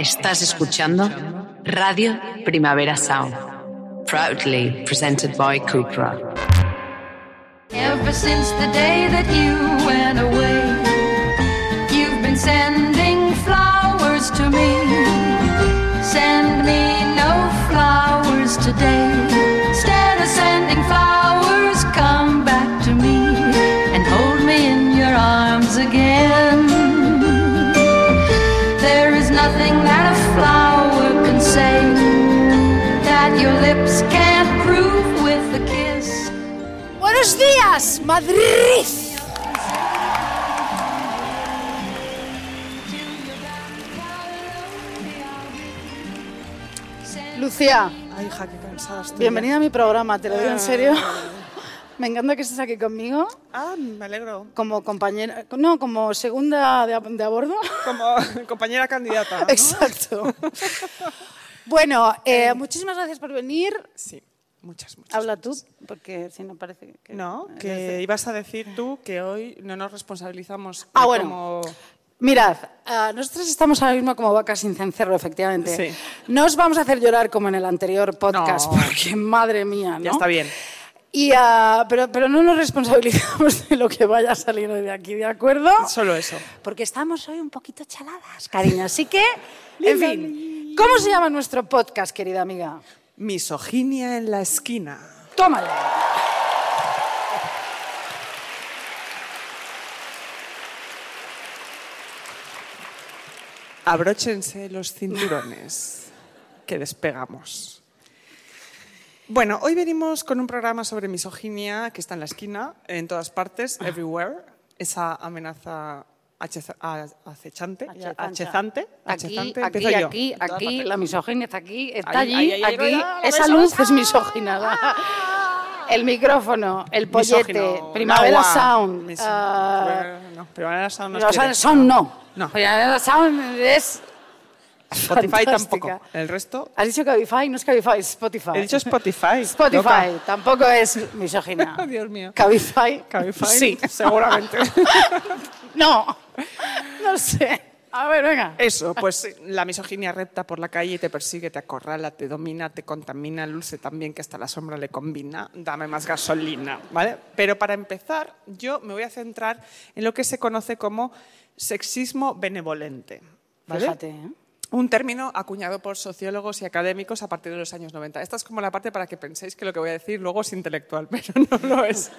Estás escuchando Radio Primavera Sound, proudly presented by Cupra. Ever since the day that you went away, you've been sending flowers to me. Send me no flowers today. Buenos días, Madrid. Lucía, Ay, hija, qué cansada estoy. bienvenida a mi programa, te lo digo en serio. Me encanta que estés aquí conmigo Ah, me alegro. como compañera, no, como segunda de a, de a bordo. Como compañera candidata. ¿no? Exacto. Bueno, eh, muchísimas gracias por venir. Sí, muchas, muchas. Habla tú, porque si no parece que... No, que ibas a decir tú que hoy no nos responsabilizamos Ah, bueno. Mirad, ah, nosotros estamos ahora mismo como vacas sin cencerro, efectivamente. Sí. No os vamos a hacer llorar como en el anterior podcast, No. porque madre mía, ¿no? Ya está bien. Y, ah, pero, pero no nos responsabilizamos de lo que vaya a salir hoy de aquí, ¿de acuerdo? Solo eso. Porque estamos hoy un poquito chaladas, cariño. Así que, en fin, ¿cómo se llama nuestro podcast, querida amiga? Misoginia en la esquina. Tómalo. Abróchense los cinturones, que despegamos. Bueno, hoy venimos con un programa sobre misoginia que está en la esquina, en todas partes, everywhere. Esa amenaza acechante, achezante, Aquí, achezante. aquí, aquí, aquí, la misoginia está aquí, está Ahí, allí, ahí, ahí, aquí. Esa luz es misógina. El micrófono, el pollete, Misógino, Primavera agua. Sound. Mis- ah, no, Primavera Sound no Primavera. Sound no. No. Primavera Sound es Spotify fantástica. tampoco. El resto. ¿Has dicho Cabify? No es Cabify, es Spotify. He dicho Spotify. Spotify, loca. tampoco es misógina. Dios mío. Cabify. Cabify. Sí. seguramente. No, no sé. A ver, venga. Eso, pues la misoginia repta por la calle y te persigue, te acorrala, te domina, te contamina, luce también que hasta la sombra le combina, dame más gasolina, ¿vale? Pero para empezar, yo me voy a centrar en lo que se conoce como sexismo benevolente, ¿vale? Fíjate, ¿eh? Un término acuñado por sociólogos y académicos a partir de los años 90. Esta es como la parte para que penséis que lo que voy a decir luego es intelectual, pero no lo es.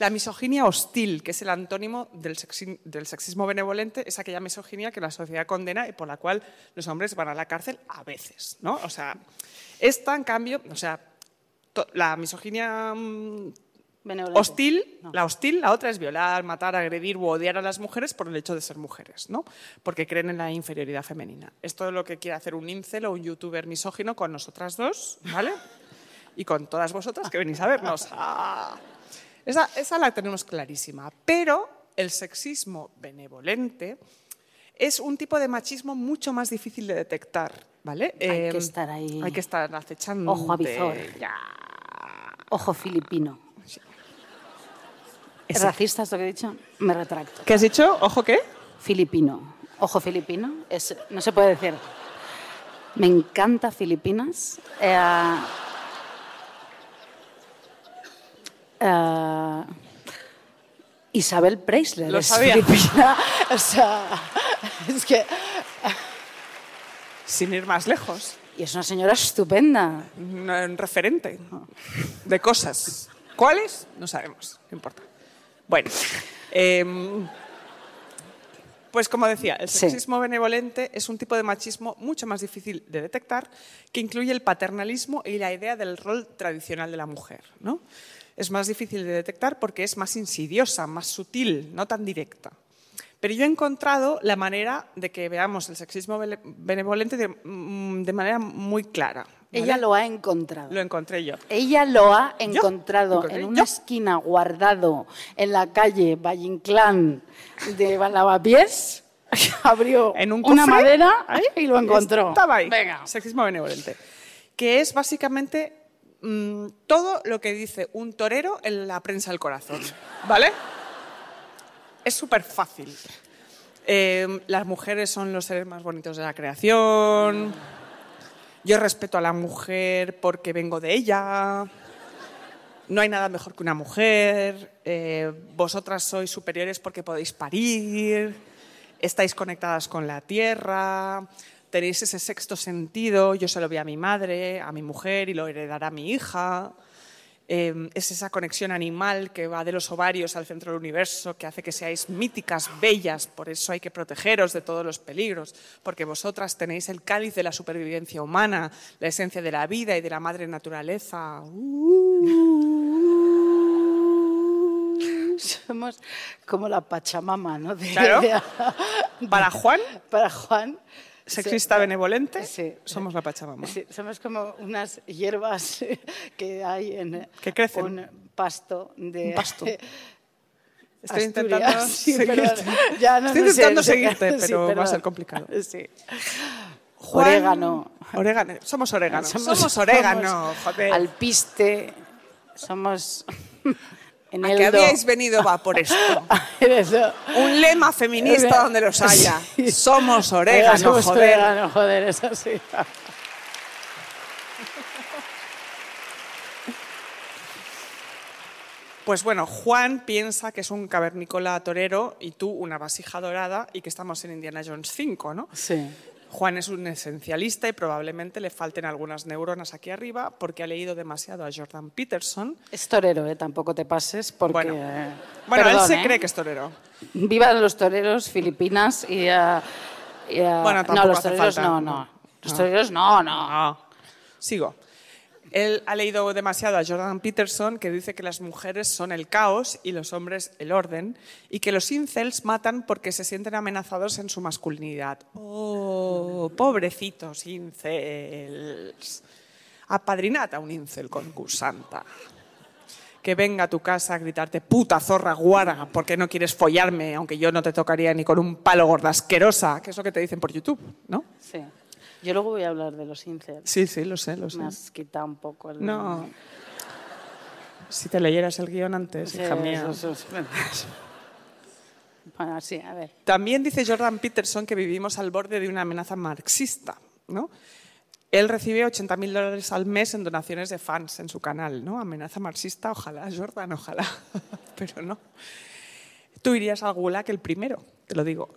La misoginia hostil, que es el antónimo del, sexi- del sexismo benevolente, es aquella misoginia que la sociedad condena y por la cual los hombres van a la cárcel a veces, ¿no? O sea, esta, en cambio, o sea, la misoginia mm, Benevolente. hostil, No. la hostil, la otra es violar, matar, agredir u odiar a las mujeres por el hecho de ser mujeres, ¿no? Porque creen en la inferioridad femenina. Esto es lo que quiere hacer un incel o un youtuber misógino con nosotras dos, ¿vale? Y con todas vosotras que venís a vernos. ¡Ah! Esa, esa la tenemos clarísima. Pero el sexismo benevolente es un tipo de machismo mucho más difícil de detectar, ¿vale? Hay Eh, que estar ahí. Hay que estar acechando. Ojo avizor. Ya. Ojo filipino. ¿Es Ese- racista esto que he dicho? Me retracto. ¿Qué has dicho? ¿Ojo qué? Filipino. Ojo filipino. Es, no se puede decir. Me encanta Filipinas. Eh, eh, Isabel Preisler Lo sabía. O sea, es que... Sin ir más lejos. Y es una señora estupenda. Un, referente de cosas. ¿Cuáles? No sabemos, no importa. Bueno, em, pues como decía, el Sí. sexismo benevolente es un tipo de machismo mucho más difícil de detectar, que incluye el paternalismo y la idea del rol tradicional de la mujer. ¿no? Es más difícil de detectar porque es más insidiosa, más sutil, no tan directa. Pero yo he encontrado la manera de que veamos el sexismo benevolente de, mm, de manera muy clara. ¿vale? Ella lo ha encontrado. Lo encontré yo. Ella lo ha encontrado en una yo. esquina guardado en la calle Valle Inclán de Lavapiés. Abrió En un una madera ahí, y lo encontró. Estaba ahí. Venga. Sexismo benevolente. Que es básicamente mm, todo lo que dice un torero en la prensa del corazón. ¿Vale? Es súper fácil. Eh, las mujeres son los seres más bonitos de la creación. Yo respeto a la mujer porque vengo de ella. No hay nada mejor que una mujer. Eh, vosotras sois superiores porque podéis parir. Estáis conectadas con la tierra. Tenéis ese sexto sentido. Yo se lo vi a mi madre, a mi mujer y lo heredará mi hija. Eh, es esa conexión animal que va de los ovarios al centro del universo, que hace que seáis míticas, bellas. Por eso hay que protegeros de todos los peligros, porque vosotras tenéis el cáliz de la supervivencia humana, la esencia de la vida y de la madre naturaleza. Somos como la Pachamama, ¿no? De- Claro. de- Para Juan, para Juan. Sexista benevolente, Sí. somos la Pachamama. Sí, somos como unas hierbas que hay en Que crecen. un pasto de Un pasto. Estoy Asturias. intentando seguirte. pero ya no Estoy intentando seguirte, pero va a ser complicado. Sí. Juan- Orégano. Orégano. Somos orégano. Somos, orégano, joder. Alpiste. Somos. En ¿A que habíais venido va por esto? Un lema feminista donde los haya. Sí. Somos orégano, Somos joder. orégano, joder, eso sí. Pues bueno, Juan piensa que es un cavernícola torero y tú una vasija dorada y que estamos en Indiana Jones 5, ¿no? Sí. Juan es un esencialista y probablemente le falten algunas neuronas aquí arriba porque ha leído demasiado a Jordan Peterson. Es torero, ¿eh? Tampoco te pases porque... Bueno, eh, Bueno, perdón, él se ¿eh? cree que es torero. Vivan los toreros, Filipinas y... eh, y, eh, Bueno, no, tampoco los hace toreros falta. no, no. Los No. toreros no, no. Ah, sigo. Él ha leído demasiado a Jordan Peterson que dice que las mujeres son el caos y los hombres el orden y que los incels matan porque se sienten amenazados en su masculinidad. Oh, pobrecitos incels. Apadrinad a un incel concursanta. Que venga a tu casa a gritarte puta zorra guara porque no quieres follarme, aunque yo no te tocaría ni con un palo gorda asquerosa, que es lo que te dicen por YouTube, ¿no? Sí. Yo luego voy a hablar de los incels. Sí, sí, lo sé, lo sé. Me has quitado un poco el... No. Si te leyeras el guion antes, Sí, hija mía. eso- eso- Bueno, sí, a ver. También dice Jordan Peterson que vivimos al borde de una amenaza marxista, ¿no? Él recibe 80.000 dólares al mes en donaciones de fans en su canal, ¿no? Amenaza marxista, ojalá, Jordan, ojalá. Pero no. Tú irías al Gulag el primero, te lo digo.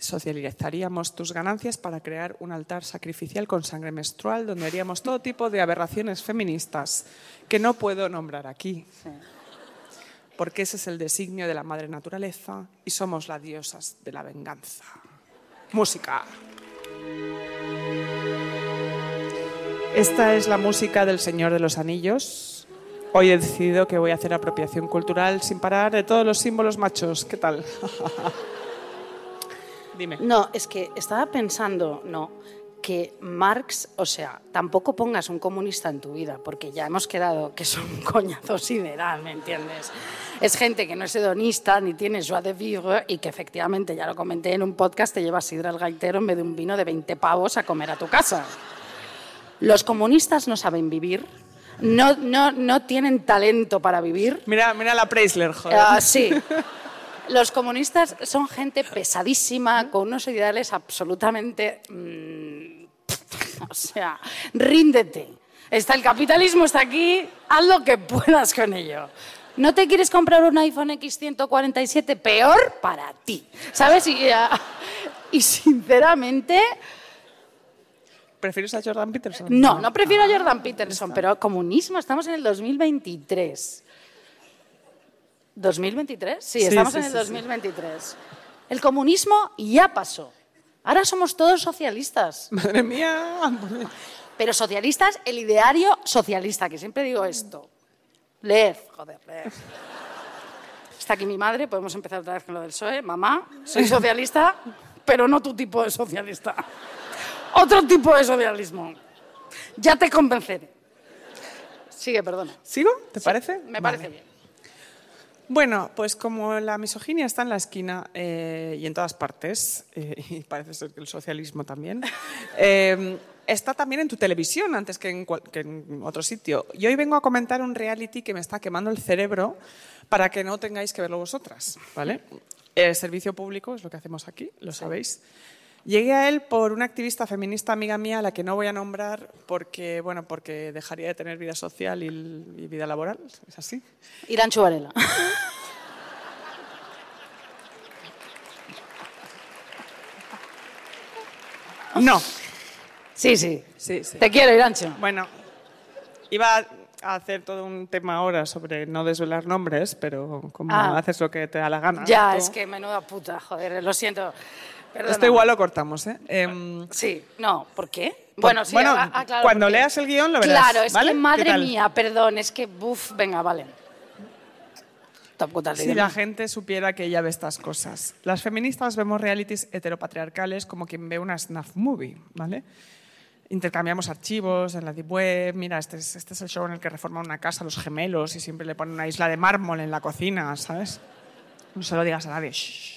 Socializaríamos tus ganancias para crear un altar sacrificial con sangre menstrual donde haríamos todo tipo de aberraciones feministas que no puedo nombrar aquí. Porque ese es el designio de la madre naturaleza y somos las diosas de la venganza. Música. Esta es la música del Señor de los Anillos. Hoy he decidido que voy a hacer apropiación cultural sin parar de todos los símbolos machos. ¿Qué tal? Dime. No, es que estaba pensando, no, que Marx, o sea, tampoco pongas un comunista en tu vida, porque ya hemos quedado que es un coñazo sideral, ¿me entiendes? Es gente que no es hedonista ni tiene joie de vivre y que efectivamente, ya lo comenté en un podcast, te llevas sidra al gaitero en vez de un vino de 20 pavos a comer a tu casa. Los comunistas no saben vivir, no, no, no tienen talento para vivir. Mira, mira la Preisler, joder. Ah, sí. Los comunistas son gente pesadísima, con unos ideales absolutamente... mm, o sea, ríndete. Está el capitalismo, está aquí, haz lo que puedas con ello. ¿No te quieres comprar un iPhone X147? Peor para ti. ¿Sabes? Y, ah, y sinceramente, ¿Prefieres a Jordan Peterson? no, no prefiero a Jordan Peterson, pero comunismo, estamos en el 2023. ¿2023? Sí, Sí, estamos sí, en el sí, sí. 2023. El comunismo ya pasó. Ahora somos todos socialistas. Madre mía. Pero socialistas, el ideario socialista, que siempre digo esto. Leed, joder, leed. Está aquí mi madre, podemos empezar otra vez con lo del PSOE. Mamá, soy socialista, pero no tu tipo de socialista. Otro tipo de socialismo. Ya te convenceré. Sigue, perdona. ¿Sigo? ¿Te parece? Me Vale. parece bien. Bueno, pues como la misoginia está en la esquina eh, y en todas partes, eh, y parece ser que el socialismo también, eh, está también en tu televisión antes que en, cual- que en otro sitio. Y hoy vengo a comentar un reality que me está quemando el cerebro para que no tengáis que verlo vosotras, ¿vale? El servicio público es lo que hacemos aquí, lo sabéis. Llegué a él por una activista feminista amiga mía, a la que no voy a nombrar porque, bueno, porque dejaría de tener vida social y, y vida laboral. ¿Es así? Irán Chubarela. No. Sí, sí. Sí, sí. Te quiero, Irancho. Bueno, iba a hacer todo un tema ahora sobre no desvelar nombres, pero como Ah. haces lo que te da la gana. Ya, tú- es que menuda puta, joder, lo siento. Perdona. Esto igual lo cortamos, ¿eh? Em, Sí, no, ¿por qué? Bueno, sí, bueno, ah, ah, claro, cuando porque- leas el guion lo verás, Claro, es ¿vale? que ¿Qué madre mía, perdón, es que, buf, venga, vale. Si la gente supiera que ella ve estas cosas. Las feministas vemos realities heteropatriarcales como quien ve una snuff movie, ¿vale? Intercambiamos archivos en la deep web. Mira, este es, este es el show en el que reforman una casa los gemelos y siempre le ponen una isla de mármol en la cocina, ¿sabes? No se lo digas a nadie. shh.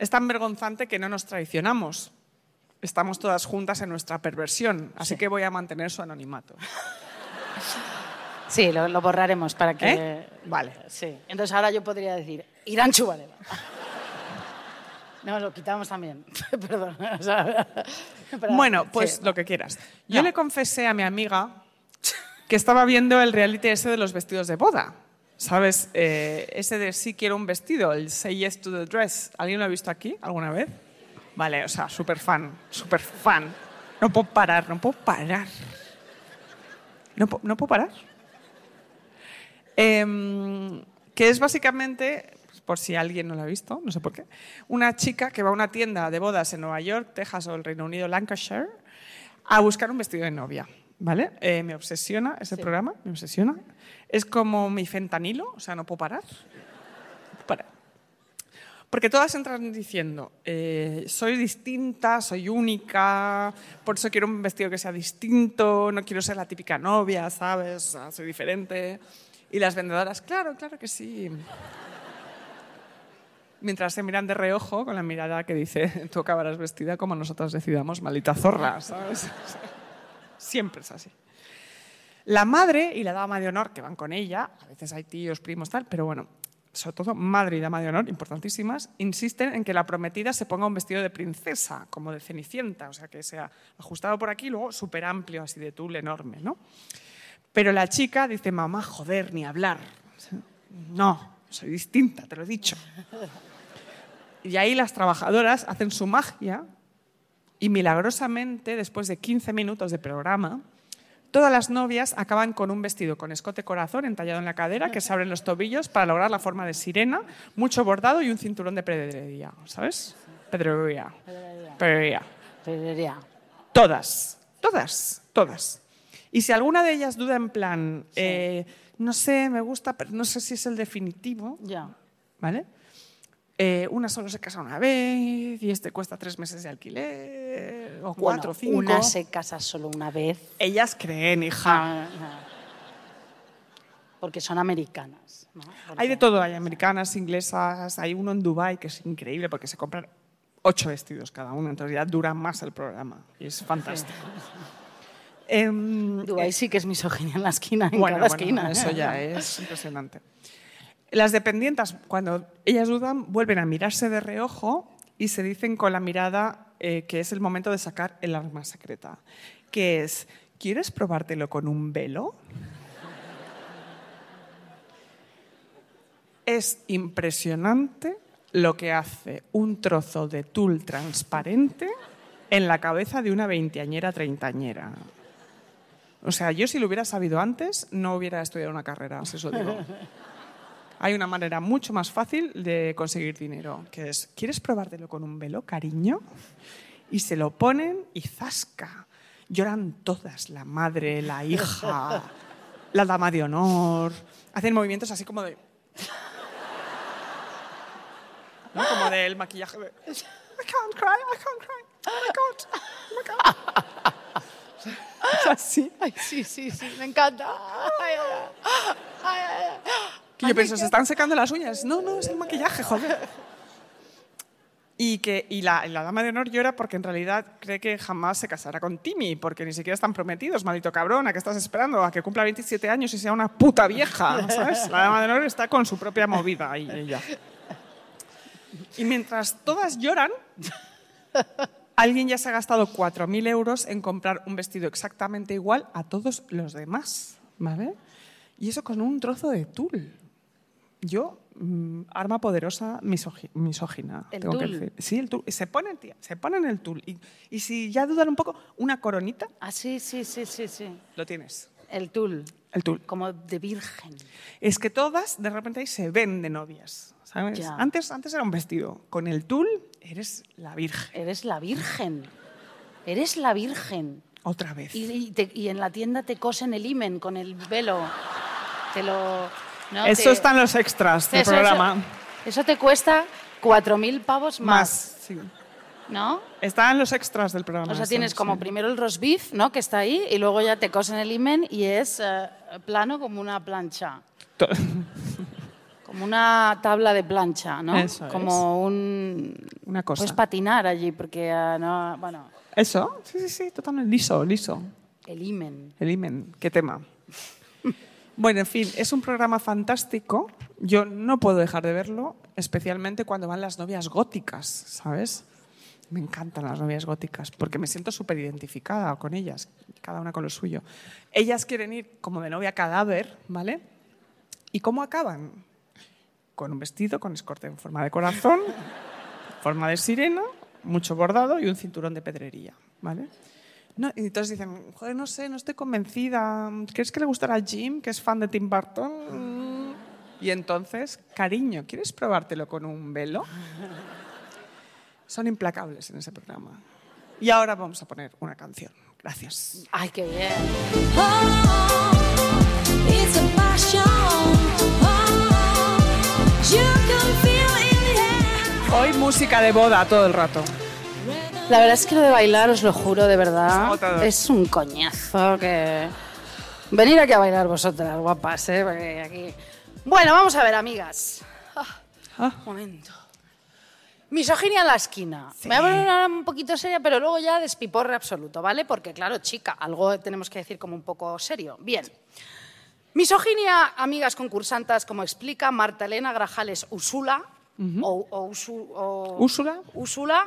Es tan vergonzante que no nos traicionamos. Estamos todas juntas en nuestra perversión, así que voy a mantener su anonimato. Sí, lo, lo borraremos para que... ¿Eh? Vale. Sí. Entonces ahora yo podría decir, Irán Chubarela. No, lo quitamos también. Perdón. o sea, pero- Bueno, pues sí. lo que quieras. Yo No. le confesé a mi amiga que estaba viendo el reality ese de los vestidos de boda. ¿Sabes? Eh, ese de sí quiero un vestido, el Say Yes to the Dress. ¿Alguien lo ha visto aquí alguna vez? Vale, o sea, súper fan, súper fan. No puedo parar, no puedo parar. No, no puedo parar. Em, que es básicamente, pues, por si alguien no lo ha visto, no sé por qué, una chica que va a una tienda de bodas en Nueva York, Texas o el Reino Unido, Lancashire, a buscar un vestido de novia. ¿Vale? Eh, me obsesiona ese programa, me obsesiona. Es como mi fentanilo, o sea, no puedo parar. Parar. Porque todas entran diciendo, eh, soy distinta, soy única, por eso quiero un vestido que sea distinto, no quiero ser la típica novia, ¿sabes? O sea, soy diferente. Y las vendedoras, claro, claro que sí. Mientras se miran de reojo con la mirada que dice, tú acabarás vestida como nosotros decidamos, maldita zorra, ¿sabes? Siempre es así. La madre y la dama de honor que van con ella, a veces hay tíos, primos, tal, pero bueno, sobre todo madre y dama de honor, importantísimas, insisten en que la prometida se ponga un vestido de princesa, como de cenicienta, o sea, que sea ajustado por aquí, luego súper amplio, así de tul enorme, ¿no? Pero la chica dice, mamá, joder, ni hablar. No, soy distinta, te lo he dicho. Y ahí las trabajadoras hacen su magia y milagrosamente, después de 15 minutos de programa, todas las novias acaban con un vestido con escote corazón entallado en la cadera que se abren los tobillos para lograr la forma de sirena, mucho bordado y un cinturón de pedrería, ¿sabes? Pedrería. Pedrería. Pedrería. Todas, todas, todas. Y si alguna de ellas duda en plan, eh, no sé, me gusta, pero no sé si es el definitivo, Ya. ¿vale? Eh, una solo se casa una vez y este cuesta tres meses de alquiler, o cuatro, Bueno, cinco. Una se casa solo una vez. Ellas creen, hija. Ah, ah. Porque son americanas. ¿no? Porque- Hay de todo, hay americanas, inglesas, hay uno en Dubai que es increíble porque se compran ocho vestidos cada uno, entonces ya dura más el programa y es fantástico. Em, Dubái sí que es misoginia en la esquina, en bueno, cada bueno, esquina. eso ya es impresionante. Las dependientas, cuando ellas dudan, vuelven a mirarse de reojo y se dicen con la mirada eh, que es el momento de sacar el arma secreta, que es, ¿quieres probártelo con un velo? Es impresionante lo que hace un trozo de tul transparente en la cabeza de una veinteañera treintañera. O sea, yo si lo hubiera sabido antes, no hubiera estudiado una carrera, si eso digo. Hay una manera mucho más fácil de conseguir dinero, que es, ¿quieres probártelo con un velo, cariño? Y se lo ponen y zasca. Lloran todas, la madre, la hija, la dama de honor. Hacen movimientos así como de... ¿no? Como del maquillaje de... I can't cry, I can't cry. Oh my God, oh my God. Es así. Ay, sí, sí, sí, me encanta. Ay, ay, ay. Que yo pienso, ¿se están secando las uñas? No, no, es el maquillaje, joder. Y, que, y la, la dama de honor llora porque en realidad cree que jamás se casará con Timmy, porque ni siquiera están prometidos, maldito cabrón, ¿a qué estás esperando? A que cumpla 27 años y sea una puta vieja, ¿sabes? La dama de honor está con su propia movida ahí ella. Y mientras todas lloran, alguien ya se ha gastado 4.000 euros en comprar un vestido exactamente igual a todos los demás. ¿Vale? Y eso con un trozo de tul. Yo, mm, arma poderosa misógina. ¿El tengo que tul? decir. Sí, el tul. Se ponen, tía, se ponen el tul. Y, y si ya dudan un poco, una coronita, Ah, sí, sí, sí, sí, sí. lo tienes. El tul. El tul. Como de virgen. Es que todas de repente ahí se ven de novias. ¿sabes? Ya. Antes, antes era un vestido. Con el tul eres la virgen. Eres la virgen. Eres la virgen. Otra vez. Y, y te- y en la tienda te cosen el imen con el velo. Te lo. ¿No? Eso Te- está en los extras del eso- programa. Eso, eso te cuesta 4.000 pavos más, Más. sí. ¿no? Está en los extras del programa. O sea, tienes como sí. primero el roast beef, ¿no? Que está ahí, y luego ya te cosen el imen y es eh, plano como una plancha. Como una tabla de plancha, ¿no? Eso como un... Una cosa. Puedes patinar allí porque, ah, no, bueno, Eso, sí, sí, sí, totalmente liso, liso. el imen. El imen, qué tema. Bueno, en fin, es un programa fantástico. Yo no puedo dejar de verlo, especialmente cuando van las novias góticas, ¿sabes? Me encantan las novias góticas porque me siento súper identificada con ellas, cada una con lo suyo. Ellas quieren ir como de novia cadáver, ¿vale? ¿Y cómo acaban? Con un vestido con escote en forma de corazón, forma de sirena, mucho bordado y un cinturón de pedrería, ¿vale? No, y entonces dicen, joder, no sé, no estoy convencida. ¿Crees que le gustará a Jim, que es fan de Tim Burton? Y entonces, cariño, ¿quieres probártelo con un velo? Son implacables en ese programa. Y ahora vamos a poner una canción. Gracias. Ay, qué bien. Oh, it's a passion. Oh, you can feel. Hoy música de boda todo el rato. La verdad es que lo de bailar, os lo juro, de verdad, es un coñazo que... Venir aquí a bailar vosotras, guapas, ¿eh? Porque aquí... Bueno, vamos a ver, amigas. Ah, Ah. Un momento. Misoginia en la esquina. Me voy a poner un poquito seria, pero luego ya despiporre absoluto, ¿vale? Porque, claro, chica, algo tenemos que decir como un poco serio. Bien. Misoginia, amigas concursantas, como explica Marta Elena Grajales Usula, o, o Usu- o- ¿Úrsula? Úrsula.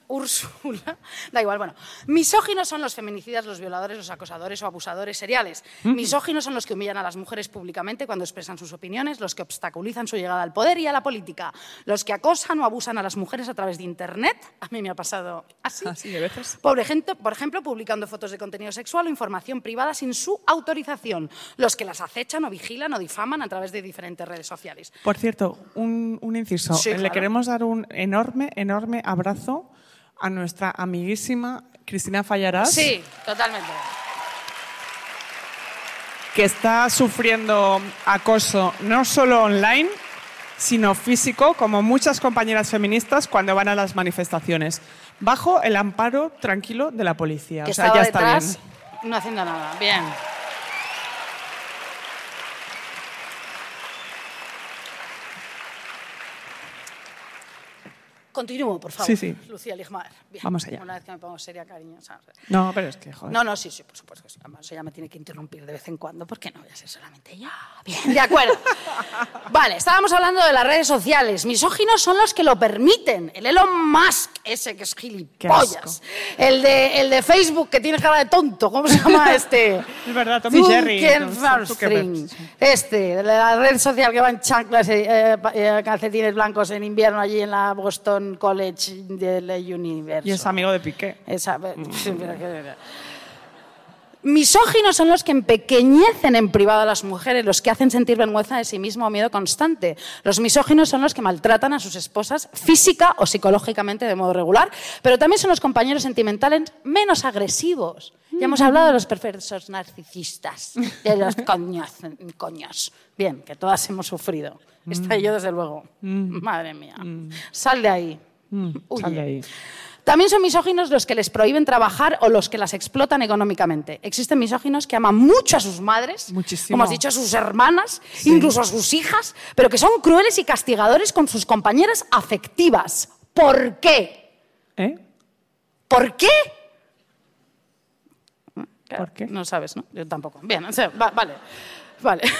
Úrsula. Da igual, bueno. Misóginos son los feminicidas, los violadores, los acosadores o abusadores seriales. Misóginos son los que humillan a las mujeres públicamente cuando expresan sus opiniones, los que obstaculizan su llegada al poder y a la política, los que acosan o abusan a las mujeres a través de Internet. A mí me ha pasado así. Así de veces. Por ejemplo, por ejemplo, publicando fotos de contenido sexual o información privada sin su autorización. Los que las acechan o vigilan o difaman a través de diferentes redes sociales. Por cierto, un, un inciso. Sí, Le claro. queremos dar un enorme, enorme abrazo a nuestra amiguísima Cristina Fallarás. Sí, totalmente. que está sufriendo acoso no solo online, sino físico, como muchas compañeras feministas cuando van a las manifestaciones, bajo el amparo tranquilo de la policía. que o sea, estaba ya está detrás bien. no haciendo nada. Bien. Continúo, por favor. Sí, sí. Lucía Ligmar. Bien. Vamos allá. Una vez que me pongo seria, cariñosa. No, pero es que, joder. No, no, sí, sí, por supuesto que sí. Además, ella me tiene que interrumpir de vez en cuando porque no voy a ser solamente yo. Bien, de acuerdo. Vale, estábamos hablando de las redes sociales. Misóginos son los que lo permiten. El Elon Musk, ese que es gilipollas. El de, el de Facebook, que tiene cara de tonto. ¿Cómo se llama este? Es verdad, Tommy Jerry. Este, la red social que va en chanclas, eh, pa- eh, calcetines blancos en invierno allí en la Boston College del Universo. Y es amigo de Piqué. Esa- que- Misóginos son los que empequeñecen en privado a las mujeres, los que hacen sentir vergüenza de sí mismo o miedo constante. Los misóginos son los que maltratan a sus esposas física o psicológicamente de modo regular, pero también son los compañeros sentimentales menos agresivos. Ya hemos hablado de los perversos narcisistas, de los coños. coños. Bien, que todas hemos sufrido. Esta y yo, desde luego. Madre mía. Sal de ahí. Huye. Sal de ahí. También son misóginos los que les prohíben trabajar o los que las explotan económicamente. Existen misóginos que aman mucho a sus madres, Muchísimo. como has dicho, a sus hermanas, incluso a sus hijas, pero que son crueles y castigadores con sus compañeras afectivas. ¿Por qué? ¿Eh? ¿Por qué? ¿Por qué? No sabes, ¿no? Yo tampoco. Bien, o sea, va- vale. Vale.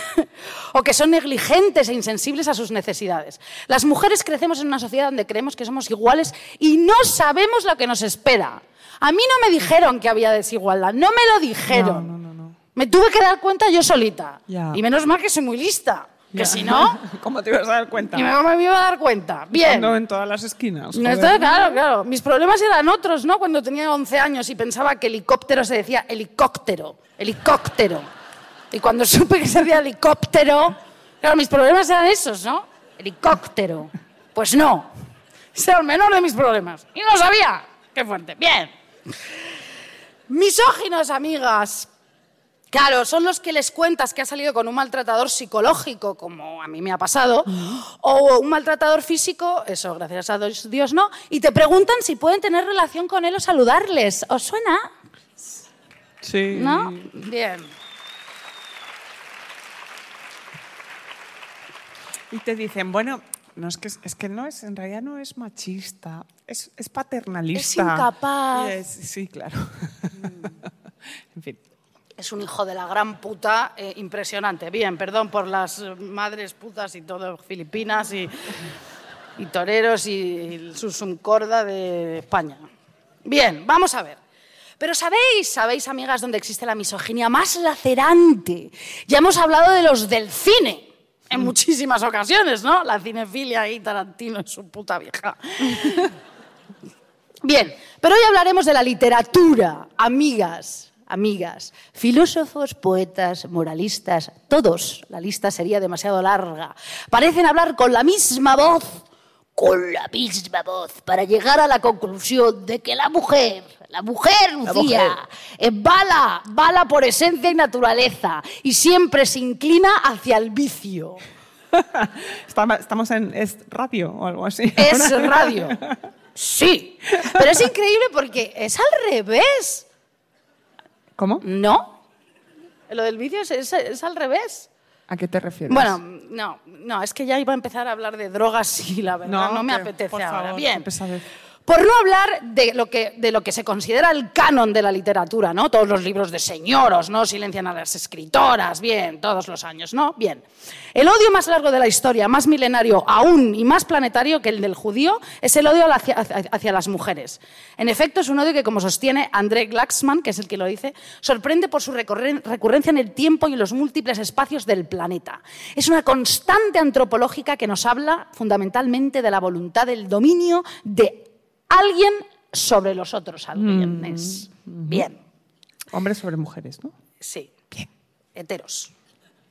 O que son negligentes e insensibles a sus necesidades. Las mujeres crecemos en una sociedad donde creemos que somos iguales y no sabemos lo que nos espera. A mí no me dijeron que había desigualdad, no me lo dijeron. No, no, no, no. Me tuve que dar cuenta yo solita. Ya. Y menos mal que soy muy lista. Que si no, ¿Cómo te ibas a dar cuenta? ni me, me iba a dar cuenta. Bien. Cuando en todas las esquinas. No, está claro, claro. Mis problemas eran otros, ¿no? Cuando tenía 11 años y pensaba que helicóptero se decía helicóptero, helicóptero. Y cuando supe que se decía helicóptero, claro, mis problemas eran esos, ¿no? Helicóptero. Pues no. Ese era el menor de mis problemas. Y no sabía. Qué fuerte. Bien. Misóginos, amigas. Claro, son los que les cuentas que ha salido con un maltratador psicológico, como a mí me ha pasado, o un maltratador físico, eso, gracias a Dios no, y te preguntan si pueden tener relación con él o saludarles. ¿Os suena? Sí. ¿No? Bien. Y te dicen, bueno, no es que es que no es, en realidad no es machista, es, es paternalista. Es incapaz. Y es- sí, claro. en fin. Es un hijo de la gran puta eh, impresionante. Bien, perdón por las eh, madres putas y todo, filipinas y, y toreros y, su sumcorda de España. Bien, vamos a ver. Pero sabéis, sabéis, amigas, dónde existe la misoginia más lacerante. Ya hemos hablado de los del cine en muchísimas ocasiones, ¿no? La cinefilia y Tarantino y su puta vieja. Bien, pero hoy hablaremos de la literatura, amigas, amigas, filósofos, poetas, moralistas, todos, la lista sería demasiado larga, parecen hablar con la misma voz, con la misma voz, para llegar a la conclusión de que la mujer, la mujer, Lucía, es bala, bala por esencia y naturaleza, y siempre se inclina hacia el vicio. Estamos en es radio o algo así. Es radio. Sí. Pero es increíble porque es al revés. ¿Cómo? ¿No? Lo del es, es- es al revés. ¿A qué te refieres? Bueno, no, no, es que ya iba a empezar a hablar de drogas y la verdad no, me apetece por ahora. favor, Bien. Por no hablar de lo, que, se considera el canon de la literatura, ¿no? Todos los libros de señoros, ¿no? Silencian a las escritoras, bien, todos los años, ¿no? Bien. El odio más largo de la historia, más milenario aún y más planetario que el del judío, es el odio hacia, hacia- las mujeres. En efecto, es un odio que, como sostiene André Glaxman, que es el que lo dice, sorprende por su recurrencia en el tiempo y en los múltiples espacios del planeta. Es una constante antropológica que nos habla fundamentalmente de la voluntad del dominio de alguien sobre los otros alguienes. Bien, Hombres sobre mujeres, ¿no? sí. Bien. Heteros.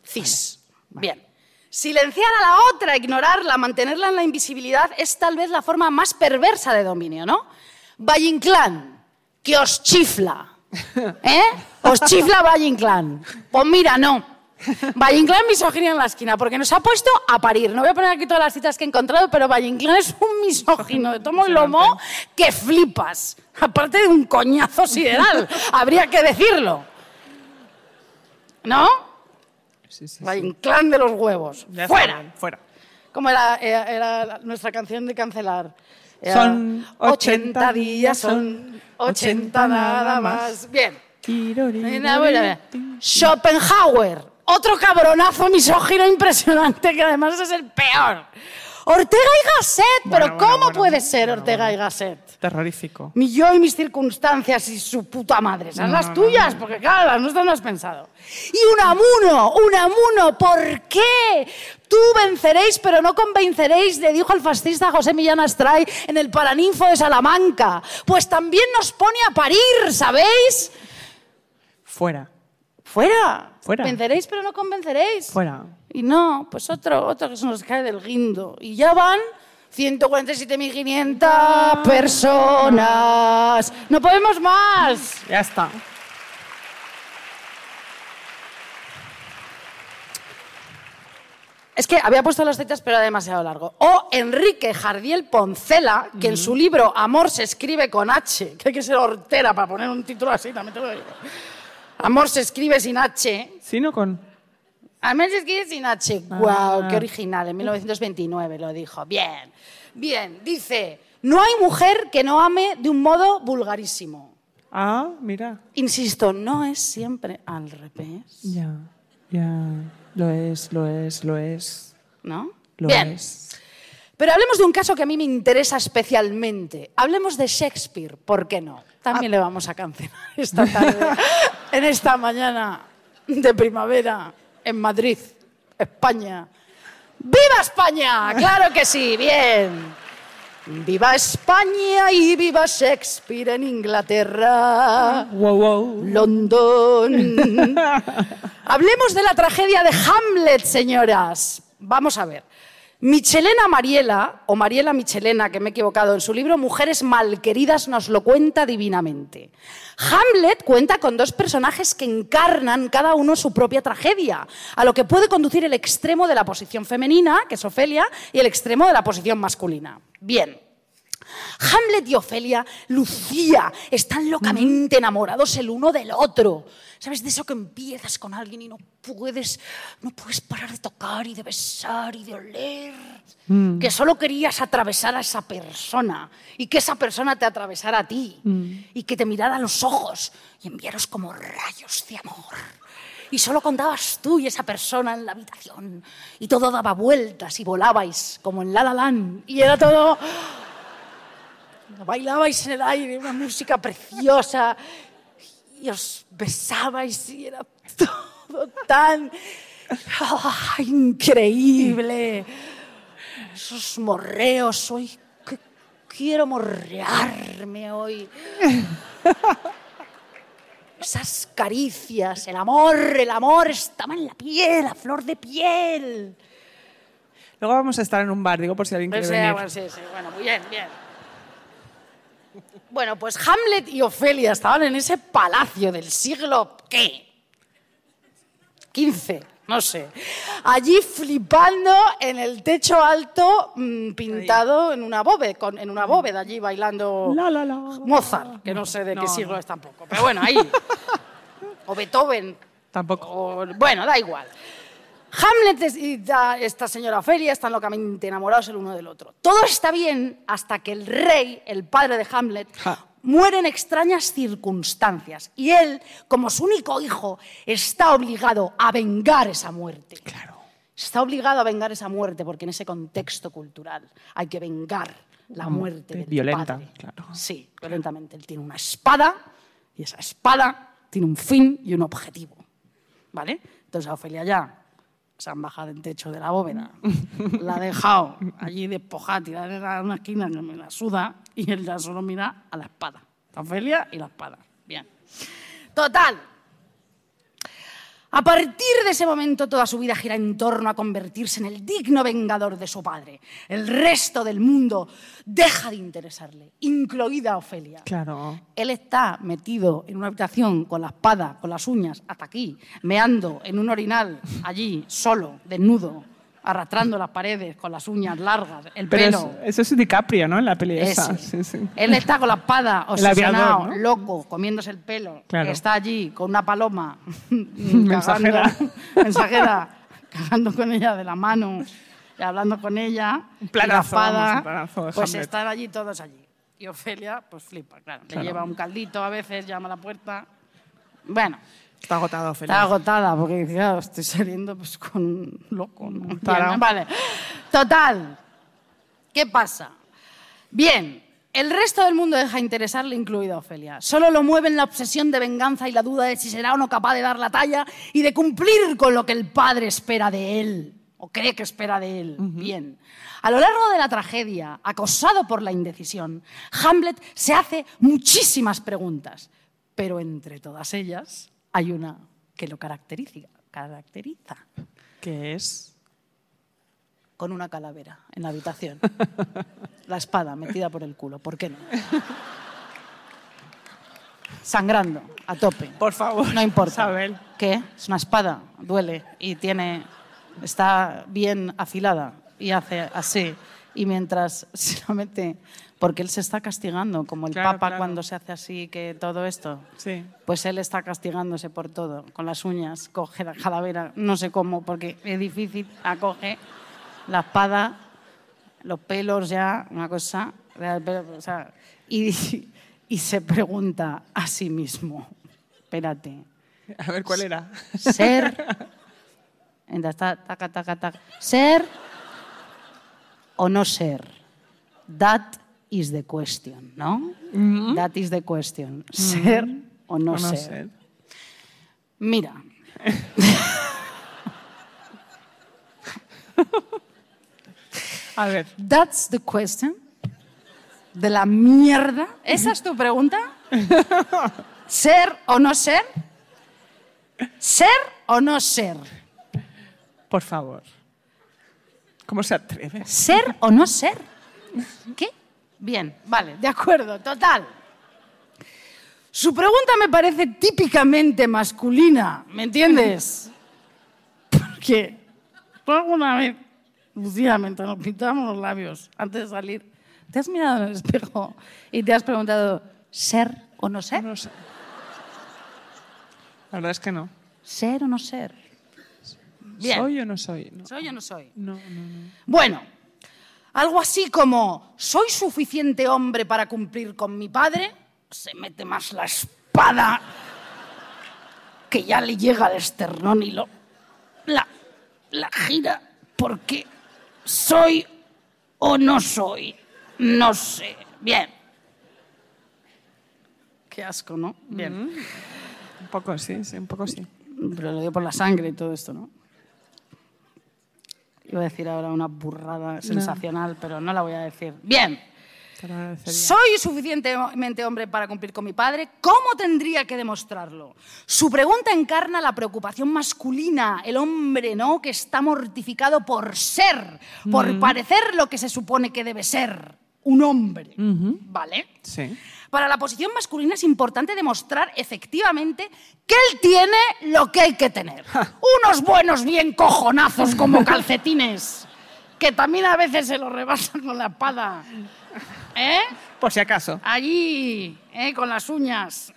Cis. Bien. Silenciar a la otra, ignorarla, mantenerla en la invisibilidad es tal vez la forma más perversa de dominio, ¿no? Valle Inclán, que os chifla. ¿Eh? Os chifla Valle Inclán. Pues mira, no. Valle Inclán misoginia en la esquina, porque nos ha puesto a parir. No voy a poner aquí todas las citas que he encontrado, pero Valle Inclán es un misógino de tomo y lomo que flipas. Aparte de un coñazo sideral, habría que decirlo. ¿No? Sí, sí, Valle sí. De los huevos. Ya ¡Fuera! Fuera. Como era, era- era la- nuestra canción de cancelar. Era, Son 80 días, son 80 nada más. Bien. Mira, bueno, mira. Schopenhauer, otro cabronazo misógino impresionante que además es el peor. Ortega y Gasset, pero Bueno, ¿cómo bueno, puede ser Ortega y Gasset? Terrorífico. Mi yo y mis circunstancias y su puta madre. Esas las tuyas, porque claro, las nuestras no has pensado. Y Unamuno, Unamuno, ¿por qué? Tú venceréis, pero no convenceréis, le dijo al fascista José Millán Astray en el Paraninfo de Salamanca. Pues también nos pone a parir, ¿sabéis? Fuera. Fuera. Fuera. Venceréis, pero no convenceréis. Fuera. Y no, pues otro, otro que se nos cae del guindo. Y ya van 147.500 personas. No podemos más. Ya está. Es que había puesto las citas, pero era demasiado largo. O Enrique Jardiel Poncela, que en su libro Amor se escribe con H, que hay que ser hortera para poner un título así, también te lo digo. Amor se escribe sin H. ¿Sí no con? Amor se escribe sin H. ¡Guau! ¡Qué original! En 1929 lo dijo. Bien. Bien. Dice: No hay mujer que no ame de un modo vulgarísimo. Ah, mira. Insisto, no es siempre al revés. Ya. Ya, lo es, lo es, lo es. ¿no? Lo Bien. es. Pero hablemos de un caso que a mí me interesa especialmente. Hablemos de Shakespeare, ¿por qué no? También le vamos a cancelar esta tarde, en esta mañana de primavera en Madrid, España. ¡Viva España! ¡Claro que sí! ¡Bien! ¡Viva España y viva Shakespeare en Inglaterra! Wow, wow. London. Hablemos de la tragedia de Hamlet, señoras. Vamos a ver. Michelena Mariela, o Mariela Michelena, que me he equivocado, en su libro Mujeres Malqueridas nos lo cuenta divinamente. Hamlet cuenta con dos personajes que encarnan cada uno su propia tragedia, a lo que puede conducir el extremo de la posición femenina, que es Ofelia, y el extremo de la posición masculina. Bien. Hamlet y Ofelia, Lucía, están locamente enamorados el uno del otro. ¿Sabes? De eso que empiezas con alguien y no puedes, no puedes parar de tocar y de besar y de oler. Que solo querías atravesar a esa persona y que esa persona te atravesara a ti y que te mirara a los ojos y enviaros como rayos de amor. Y solo contabas tú y esa persona en la habitación y todo daba vueltas y volabais como en La La Land y era todo bailabais en el aire, una música preciosa, y os besabais y era todo tan ah, increíble. Esos morreos, hoy que quiero morrearme hoy. Esas caricias, el amor, el amor estaba en la piel, a flor de piel. Luego vamos a estar en un bar, digo, por si alguien O quiere sea, venir. bueno, sí, sí, bueno, muy bien, bien. Bueno, pues Hamlet y Ofelia estaban en ese palacio del siglo, ¿qué? 15, no sé. Allí flipando en el techo alto mm, pintado en una bóveda, con, en una bóveda allí bailando La, la, la. Mozart, que no sé de No, qué siglo no. es tampoco, pero bueno, ahí. o Beethoven, Tampoco. o- bueno, da igual. Hamlet y esta señora Ofelia están locamente enamorados el uno del otro. Todo está bien hasta que el rey, el padre de Hamlet, Ja. muere en extrañas circunstancias y él, como su único hijo, está obligado a vengar esa muerte. Claro. Está obligado a vengar esa muerte porque en ese contexto cultural hay que vengar la muerte del violenta, padre. claro. Sí, violentamente. Él tiene una espada y esa espada tiene un fin y un objetivo. ¿Vale? Entonces a Ofelia ya se han bajado del techo de la bóveda, la ha dejado allí despojada, tirada en una esquina que me la suda y él ya solo mira a la espada. A Ofelia y la espada. Bien. Total, a partir de ese momento toda su vida gira en torno a convertirse en el digno vengador de su padre. El resto del mundo deja de interesarle, incluida Ofelia. Claro. Él está metido en una habitación con la espada, con las uñas, hasta aquí, meando en un orinal, allí, solo, desnudo, arrastrando las paredes con las uñas largas, el Pero pelo. es- eso es DiCaprio, ¿no? En la peli esa. Sí, sí. Él está con la espada, obsesionado, ¿no? loco, comiéndose el pelo. Claro. Está allí con una paloma. Mensajera. cagando- mensajera. Cagando con ella de la mano y hablando con ella. Un y la planazo, espada, vamos, un planazo de Pues están allí todos allí. Y Ofelia, pues flipa, claro. Claro. Le lleva un caldito a veces, llama a la puerta. Bueno, Está agotado, Felipe. está agotada porque claro, estoy saliendo pues con un loco. ¿no? Vale. Total. ¿Qué pasa? Bien, el resto del mundo deja de interesarle, incluida Ofelia. Solo lo mueven la obsesión de venganza y la duda de si será o no capaz de dar la talla y de cumplir con lo que el padre espera de él, o cree que espera de él. Bien. A lo largo de la tragedia, acosado por la indecisión, Hamlet se hace muchísimas preguntas, pero entre todas ellas hay una que lo caracteriza, caracteriza ¿Qué es? con una calavera en la habitación. La espada metida por el culo, ¿por qué no? Sangrando, a tope. Por favor. No importa. Isabel. ¿Qué? Es una espada, duele y tiene, está bien afilada y hace así. Y mientras se la mete, porque él se está castigando, como el Claro, Papa claro. cuando se hace así, que todo esto. Sí. Pues él está castigándose por todo, con las uñas, coge la calavera, no sé cómo, porque es difícil, acoge la espada, los pelos ya, una cosa, o sea, y, y se pregunta a sí mismo, espérate, A ver, ¿cuál era? ser taca, taca, taca. Ser o no ser. That is the question, ¿no? That is the question. Ser o no, O no ser. ser. Mira. A ver, That's the question. De la mierda. ¿Esa es tu pregunta? ¿Ser o no ser? ¿Ser o no ser? por favor. ¿Cómo se atreve? ¿Ser o no ser? ¿Qué? Bien, vale, de acuerdo, total. Su pregunta me parece típicamente masculina, ¿me entiendes? Porque tú alguna vez, Lucía, mientras nos pintábamos los labios antes de salir, te has mirado en el espejo y te has preguntado, ¿ser o no ser? No sé. La verdad es que no. ¿Ser o no ser? Bien. ¿Soy o no soy? No. ¿Soy o no soy? No, no, no. Bueno, algo así como, ¿soy suficiente hombre para cumplir con mi padre? Se mete más la espada que ya le llega al esternón y lo, la, la gira porque soy o no soy. No sé. Bien. Qué asco, ¿no? Bien. Un poco sí, sí, un poco sí. Pero lo digo por la sangre y todo esto, ¿no? Iba a decir ahora una burrada sensacional, pero no la voy a decir. Bien. ¿Soy suficientemente hombre para cumplir con mi padre? ¿Cómo tendría que demostrarlo? Su pregunta encarna la preocupación masculina, el hombre, ¿no? Que está mortificado por ser, por parecer lo que se supone que debe ser, un hombre. ¿Vale? Sí. Para la posición masculina es importante demostrar efectivamente que él tiene lo que hay que tener. Unos buenos bien cojonazos como calcetines, que también a veces se los rebasan con la espada. ¿Eh? Por si acaso. Allí, ¿eh? con las uñas.